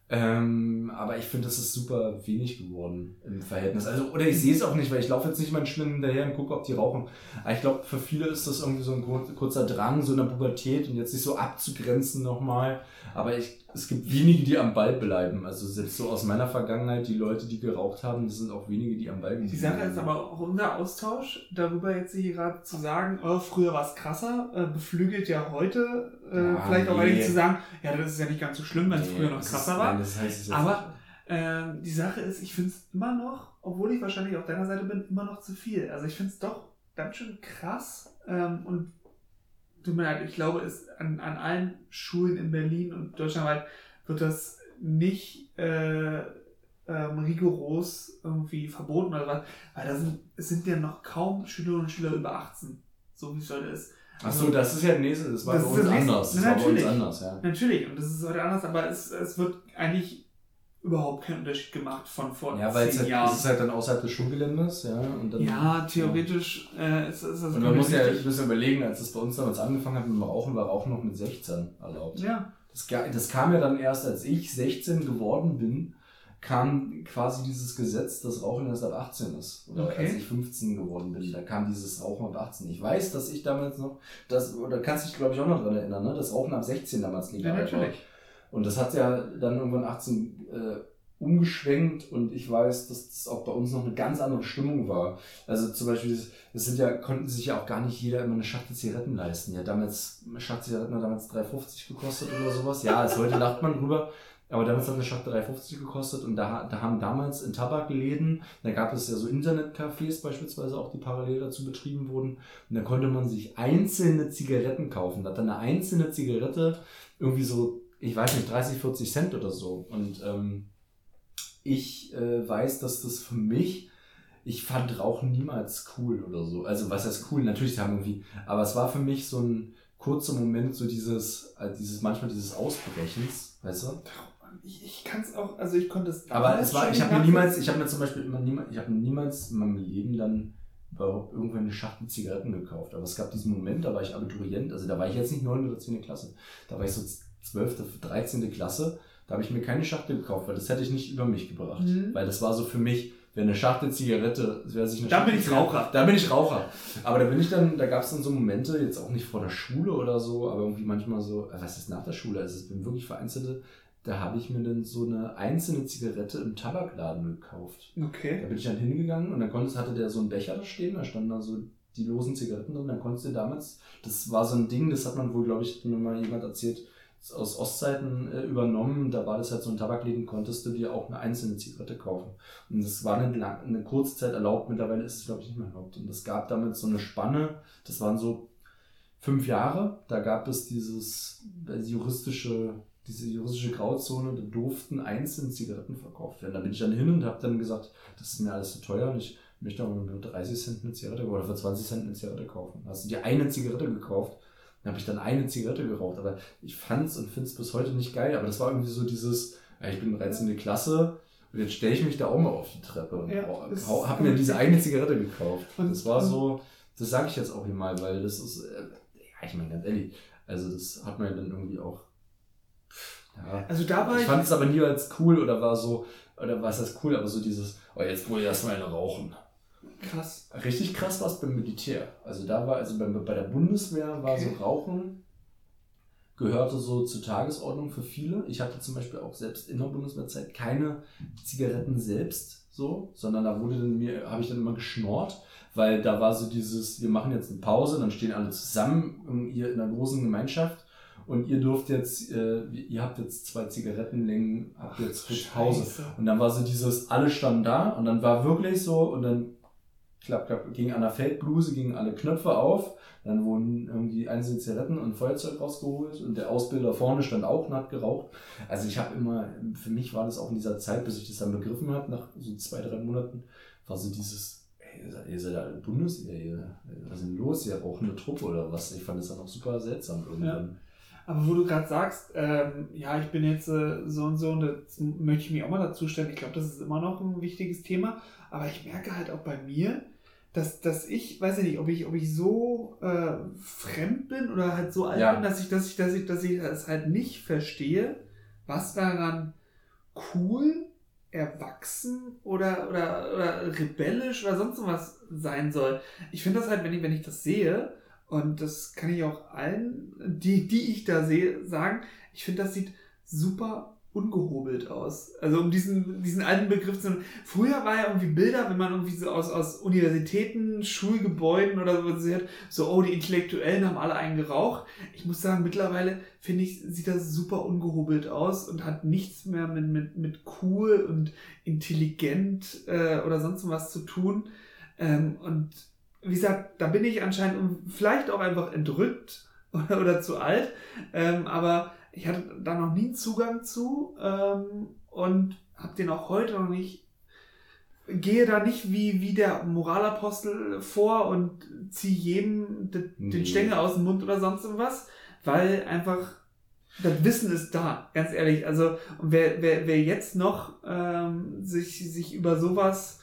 Ähm, aber ich finde, das ist super wenig geworden im Verhältnis. Also, oder ich sehe es auch nicht, weil ich laufe jetzt nicht meinen Schwimmen hinterher und gucke, ob die rauchen. Aber ich glaube, für viele ist das irgendwie so ein kurzer Drang, so in der Pubertät und jetzt sich so abzugrenzen nochmal. Aber ich es gibt wenige, die am Ball bleiben. Also selbst so aus meiner Vergangenheit, die Leute, die geraucht haben, das sind auch wenige, die am Ball bleiben. Die Sache ist aber auch unser Austausch, darüber jetzt hier gerade zu sagen, oh, früher war es krasser, äh, beflügelt ja heute, äh, ja, vielleicht auch nee. einige zu sagen, ja, das ist ja nicht ganz so schlimm, wenn es nee, früher noch krasser ist, war. Nein, das heißt, aber äh, die Sache ist, ich finde es immer noch, obwohl ich wahrscheinlich auf deiner Seite bin, immer noch zu viel. Also ich finde es doch ganz schön krass ähm, und tut mir leid, ich glaube, es an, an allen Schulen in Berlin und deutschlandweit wird das nicht äh, ähm, rigoros irgendwie verboten oder was, weil da sind, es sind ja noch kaum Schülerinnen und Schüler über 18, so wie es heute ist. Ach so, das ist ja nächste, das war das bei uns anders. Das war bei uns anders, ja. Natürlich, und das ist heute anders, aber es, es wird eigentlich überhaupt keinen Unterschied gemacht von vor ja, weil es halt, Jahren. Es ist halt dann außerhalb des Schulgeländes, ja. Und dann, ja, theoretisch ja. Äh, ist, ist das. Und man muss ja ein bisschen überlegen, als es bei uns damals angefangen hat mit dem Rauchen, war Rauchen noch mit 16 erlaubt. Ja. Das, das kam ja dann erst, als ich 16 geworden bin, kam quasi dieses Gesetz, dass Rauchen erst ab 18 ist. Oder okay. als ich 15 geworden bin, da kam dieses Rauchen ab 18. Ich weiß, dass ich damals noch, das, oder kannst dich glaube ich auch noch dran erinnern, ne? das Rauchen ab 16 damals legal ja, natürlich. war. Und das hat ja dann irgendwann 18 äh, umgeschwenkt und ich weiß, dass das auch bei uns noch eine ganz andere Stimmung war. Also zum Beispiel, das sind ja, konnten sich ja auch gar nicht jeder immer eine Schachtel Zigaretten leisten. Ja, damals, eine Schachtel Zigaretten hat damals 3,50 gekostet oder sowas. Ja, also heute lacht man drüber. Aber damals hat eine Schachtel 3,50 gekostet und da, da haben damals in Tabakläden, da gab es ja so Internetcafés beispielsweise auch, die parallel dazu betrieben wurden. Und da konnte man sich einzelne Zigaretten kaufen. Da hat dann eine einzelne Zigarette irgendwie so ich weiß nicht, 30, 40 Cent oder so. Und ähm, ich äh, weiß, dass das für mich, ich fand Rauchen niemals cool oder so. Also was heißt cool? Natürlich haben irgendwie, aber es war für mich so ein kurzer Moment, so dieses, äh, dieses manchmal dieses Ausbrechens, weißt du? Ich, ich kann es auch, also ich konnte es. Aber es war, ich habe mir niemals, ich habe mir zum Beispiel immer niemals, ich habe niemals in meinem Leben dann überhaupt irgendwann eine Schachtel Zigaretten gekauft. Aber es gab diesen Moment, da war ich Abiturient, also da war ich jetzt nicht 9 oder 10. Klasse, da war ich so 12., 13. Klasse, da habe ich mir keine Schachtel gekauft, weil das hätte ich nicht über mich gebracht. Mhm. Weil das war so für mich, wenn eine Schachtel Zigarette, wer sich eine Da bin ich Raucher. Da bin ich Raucher. Aber da bin ich dann, da gab es dann so Momente, jetzt auch nicht vor der Schule oder so, aber irgendwie manchmal so, äh, was ist nach der Schule? Also es bin wirklich vereinzelte, da habe ich mir dann so eine einzelne Zigarette im Tabakladen gekauft. Okay. Da bin ich dann hingegangen und dann konntest, hatte der so einen Becher da stehen, da standen da so die losen Zigaretten drin, dann konntest du damals, das war so ein Ding, das hat man wohl, glaube ich, mir mal jemand erzählt, aus Ostzeiten äh, übernommen. Da war das halt so ein Tabakläden, konntest du dir auch eine einzelne Zigarette kaufen. Und das war eine, lang, eine kurze Zeit erlaubt. Mittlerweile ist es, glaube ich, nicht mehr erlaubt. Und es gab damit so eine Spanne. Das waren so fünf Jahre. Da gab es dieses äh, juristische, diese juristische Grauzone. Da durften einzelne Zigaretten verkauft werden. Da bin ich dann hin und habe dann gesagt, das ist mir alles zu teuer und ich möchte aber nur 30 Cent eine Zigarette oder für 20 Cent eine Zigarette kaufen. Hast du dir eine Zigarette gekauft dann habe ich dann eine Zigarette geraucht. Aber ich fand es und finde es bis heute nicht geil. Aber das war irgendwie so dieses, ja, ich bin 13. Klasse und jetzt stelle ich mich da auch mal auf die Treppe und ja, habe mir diese eine Zigarette gekauft. Und das war so, das sage ich jetzt auch hier mal, weil das ist, äh, ja, ich meine ganz ehrlich, also das hat man dann irgendwie auch. Ja. Also da war ich. Ich fand es aber nie als cool oder war so, oder war es das cool, aber so dieses, oh, jetzt wohl erstmal eine rauchen. Krass. Richtig krass war es beim Militär. Also da war, also bei, bei der Bundeswehr war okay. so Rauchen gehörte so zur Tagesordnung für viele. Ich hatte zum Beispiel auch selbst in der Bundeswehrzeit keine Zigaretten selbst so, sondern da wurde dann mir, habe ich dann immer geschnort, weil da war so dieses, wir machen jetzt eine Pause, dann stehen alle zusammen in, in einer großen Gemeinschaft und ihr dürft jetzt, äh, ihr habt jetzt zwei Zigarettenlängen, habt jetzt Ach, Pause. Und dann war so dieses, alle standen da und dann war wirklich so und dann klapp, klapp, ging an der Feldbluse, gingen alle Knöpfe auf, dann wurden irgendwie einzelne Zigaretten und Feuerzeug rausgeholt und der Ausbilder vorne stand auch und hat geraucht. Also ich habe immer, für mich war das auch in dieser Zeit, bis ich das dann begriffen habe, nach so zwei, drei Monaten, war so dieses, ey, ihr seid alle Bundeswehr, was ist denn los, ihr rauchen eine Truppe oder was? Ich fand das dann auch super seltsam irgendwann. Ja. Aber wo du gerade sagst, ähm, ja, ich bin jetzt äh, so und so und das möchte ich mich auch mal dazu stellen. Ich glaube, das ist immer noch ein wichtiges Thema. Aber ich merke halt auch bei mir, dass, dass ich, weiß ich nicht, ob ich, ob ich so äh, fremd bin oder halt so alt Ja. bin, dass ich, dass ich, dass ich, dass ich es halt nicht verstehe, was daran cool, erwachsen oder, oder, oder rebellisch oder sonst was sein soll. Ich finde das halt, wenn ich, wenn ich das sehe, und das kann ich auch allen, die, die ich da sehe, sagen, ich finde, das sieht super ungehobelt aus. Also um diesen, diesen alten Begriff zu Früher war ja irgendwie Bilder, wenn man irgendwie so aus, aus Universitäten, Schulgebäuden oder so sieht, so, oh, die Intellektuellen haben alle einen geraucht. Ich muss sagen, mittlerweile finde ich, sieht das super ungehobelt aus und hat nichts mehr mit, mit, mit cool und intelligent äh, oder sonst was zu tun. Ähm, und wie gesagt, da bin ich anscheinend vielleicht auch einfach entrückt oder, oder zu alt. Ähm, aber ich hatte da noch nie einen Zugang zu ähm, und habe den auch heute noch nicht. Gehe da nicht wie, wie der Moralapostel vor und ziehe jedem de, Nee. den Stängel aus dem Mund oder sonst irgendwas, weil einfach das Wissen ist da, ganz ehrlich. Also und wer, wer, wer jetzt noch ähm, sich, sich über sowas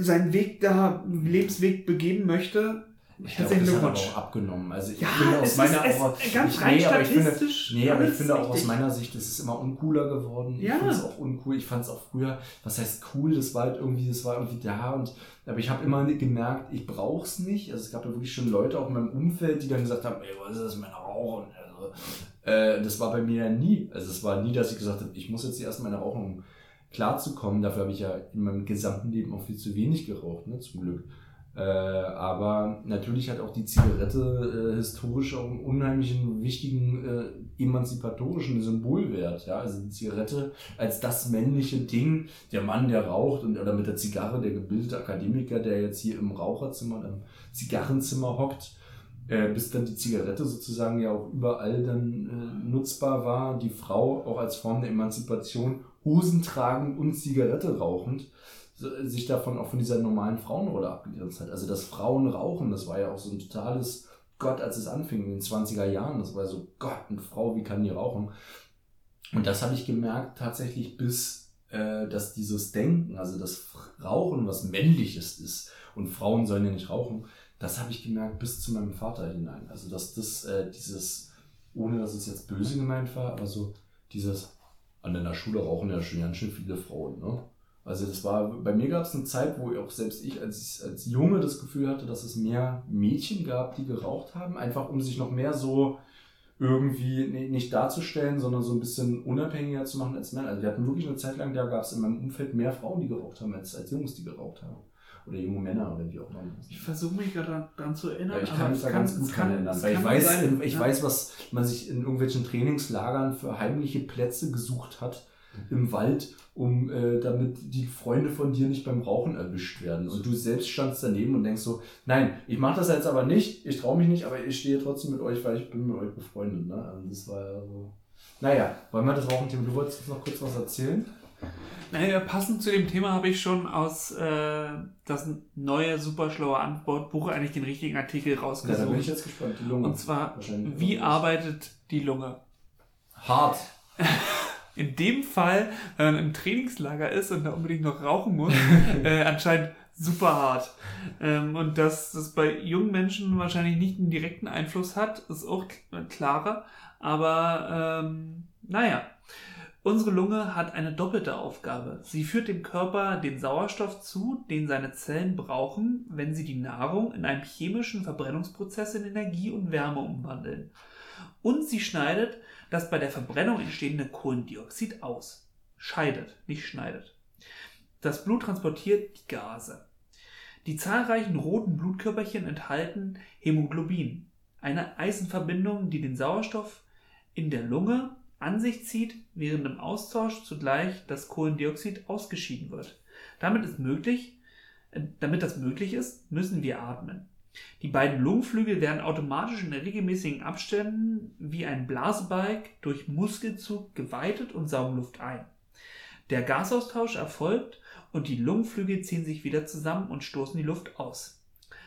seinen Weg da, Lebensweg begeben möchte, Ich glaube, das hat aber auch abgenommen. Also ich Ja, finde aus meiner ist, es, ganz ich- rein nee, aber ich finde, statistisch. Nee, aber ich finde auch aus meiner Sicht, es ist immer uncooler geworden. Ja. Ich finde es auch uncool. Ich fand es auch früher, was heißt cool, das war halt irgendwie, das war irgendwie da und aber ich habe immer gemerkt, ich brauche es nicht. Also es gab ja wirklich schon Leute auch in meinem Umfeld, die dann gesagt haben, ey, was ist das mit Rauchen? Also, äh, das war bei mir ja nie. Also es war nie, dass ich gesagt habe, ich muss jetzt erst meine Rauchen, um klarzukommen. Dafür habe ich ja in meinem gesamten Leben auch viel zu wenig geraucht, ne, zum Glück. Äh, aber natürlich hat auch die Zigarette äh, historisch auch einen unheimlichen, wichtigen, äh, emanzipatorischen Symbolwert. Ja? Also die Zigarette als das männliche Ding, der Mann, der raucht und oder mit der Zigarre, der gebildete Akademiker, der jetzt hier im Raucherzimmer, im Zigarrenzimmer hockt, äh, bis dann die Zigarette sozusagen ja auch überall dann äh, nutzbar war, die Frau auch als Form der Emanzipation Hosen tragend und Zigarette rauchend sich davon auch von dieser normalen Frauenrolle abgegrenzt hat. Also das Frauenrauchen, das war ja auch so ein totales Gott, als es anfing in den 20er Jahren. Das war so, Gott, eine Frau, wie kann die rauchen? Und das habe ich gemerkt tatsächlich bis, äh, dass dieses Denken, also das Rauchen, was männliches ist und Frauen sollen ja nicht rauchen, das habe ich gemerkt bis zu meinem Vater hinein. Also dass das, äh, dieses, ohne dass es jetzt böse gemeint war, aber so dieses, an der Schule rauchen ja schon ganz schön viele Frauen, ne? Also das war, bei mir gab es eine Zeit, wo auch selbst ich als, als Junge das Gefühl hatte, dass es mehr Mädchen gab, die geraucht haben, einfach um sich noch mehr so irgendwie nee, nicht darzustellen, sondern so ein bisschen unabhängiger zu machen als Männer. Also wir hatten wirklich eine Zeit lang, da gab es in meinem Umfeld mehr Frauen, die geraucht haben, als, als Jungs, die geraucht haben. Oder junge Männer oder wie auch immer. Ich versuche mich gerade daran- daran zu erinnern. Ja, ich kann mich es da ganz gut dran erinnern. Weil ich, kann weiß, sein, ich ja. weiß, was man sich in irgendwelchen Trainingslagern für heimliche Plätze gesucht hat im Wald, um äh, damit die Freunde von dir nicht beim Rauchen erwischt werden. Und du selbst standst daneben und denkst so, nein, ich mache das jetzt aber nicht, ich traue mich nicht, aber ich stehe trotzdem mit euch, weil ich bin mit euch befreundet. Ne? Also das war ja so. Naja, wollen wir das Rauchen-Thema? Du wolltest uns noch kurz was erzählen? Naja, passend zu dem Thema habe ich schon aus äh, das neue super schlaue Antwortbuch eigentlich den richtigen Artikel Ja, da bin rausgesucht. ich jetzt gespannt. Die Lunge. Und zwar, wie arbeitet die Lunge? Hart. In dem Fall, wenn man im Trainingslager ist und da unbedingt noch rauchen muss, äh, anscheinend super hart. Ähm, und dass das bei jungen Menschen wahrscheinlich nicht einen direkten Einfluss hat, ist auch klarer. Aber ähm, naja, unsere Lunge hat eine doppelte Aufgabe. Sie führt dem Körper den Sauerstoff zu, den seine Zellen brauchen, wenn sie die Nahrung in einem chemischen Verbrennungsprozess in Energie und Wärme umwandeln. Und sie schneidet das bei der Verbrennung entstehende Kohlendioxid aus. Scheidet, nicht schneidet. Das Blut transportiert die Gase. Die zahlreichen roten Blutkörperchen enthalten Hämoglobin, eine Eisenverbindung, die den Sauerstoff in der Lunge an sich zieht, während im Austausch zugleich das Kohlendioxid ausgeschieden wird. Damit ist möglich, Damit das möglich ist, müssen wir atmen. Die beiden Lungenflügel werden automatisch in regelmäßigen Abständen wie ein Blasebalg durch Muskelzug geweitet und saugen Luft ein. Der Gasaustausch erfolgt und die Lungenflügel ziehen sich wieder zusammen und stoßen die Luft aus.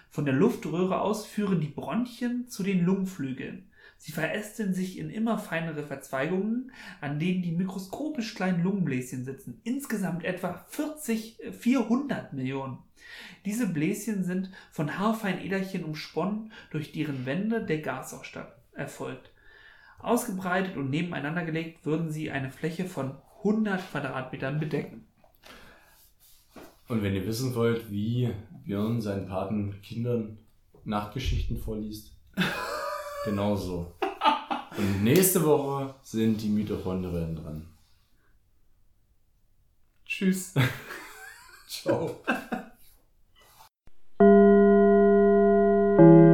Von der Luftröhre aus führen die Bronchien zu den Lungenflügeln. Sie verästeln sich in immer feinere Verzweigungen, an denen die mikroskopisch kleinen Lungenbläschen sitzen. Insgesamt etwa 40, 400 Millionen. Diese Bläschen sind von haarfeinen Äderchen umsponnen, durch deren Wände der Gasaustausch erfolgt. Ausgebreitet und nebeneinander gelegt würden sie eine Fläche von 100 Quadratmetern bedecken. Und wenn ihr wissen wollt, wie Björn seinen Patenkindern Nachtgeschichten vorliest, genauso. Und nächste Woche sind die Mitochondrien dran. Tschüss. Ciao. Thank you.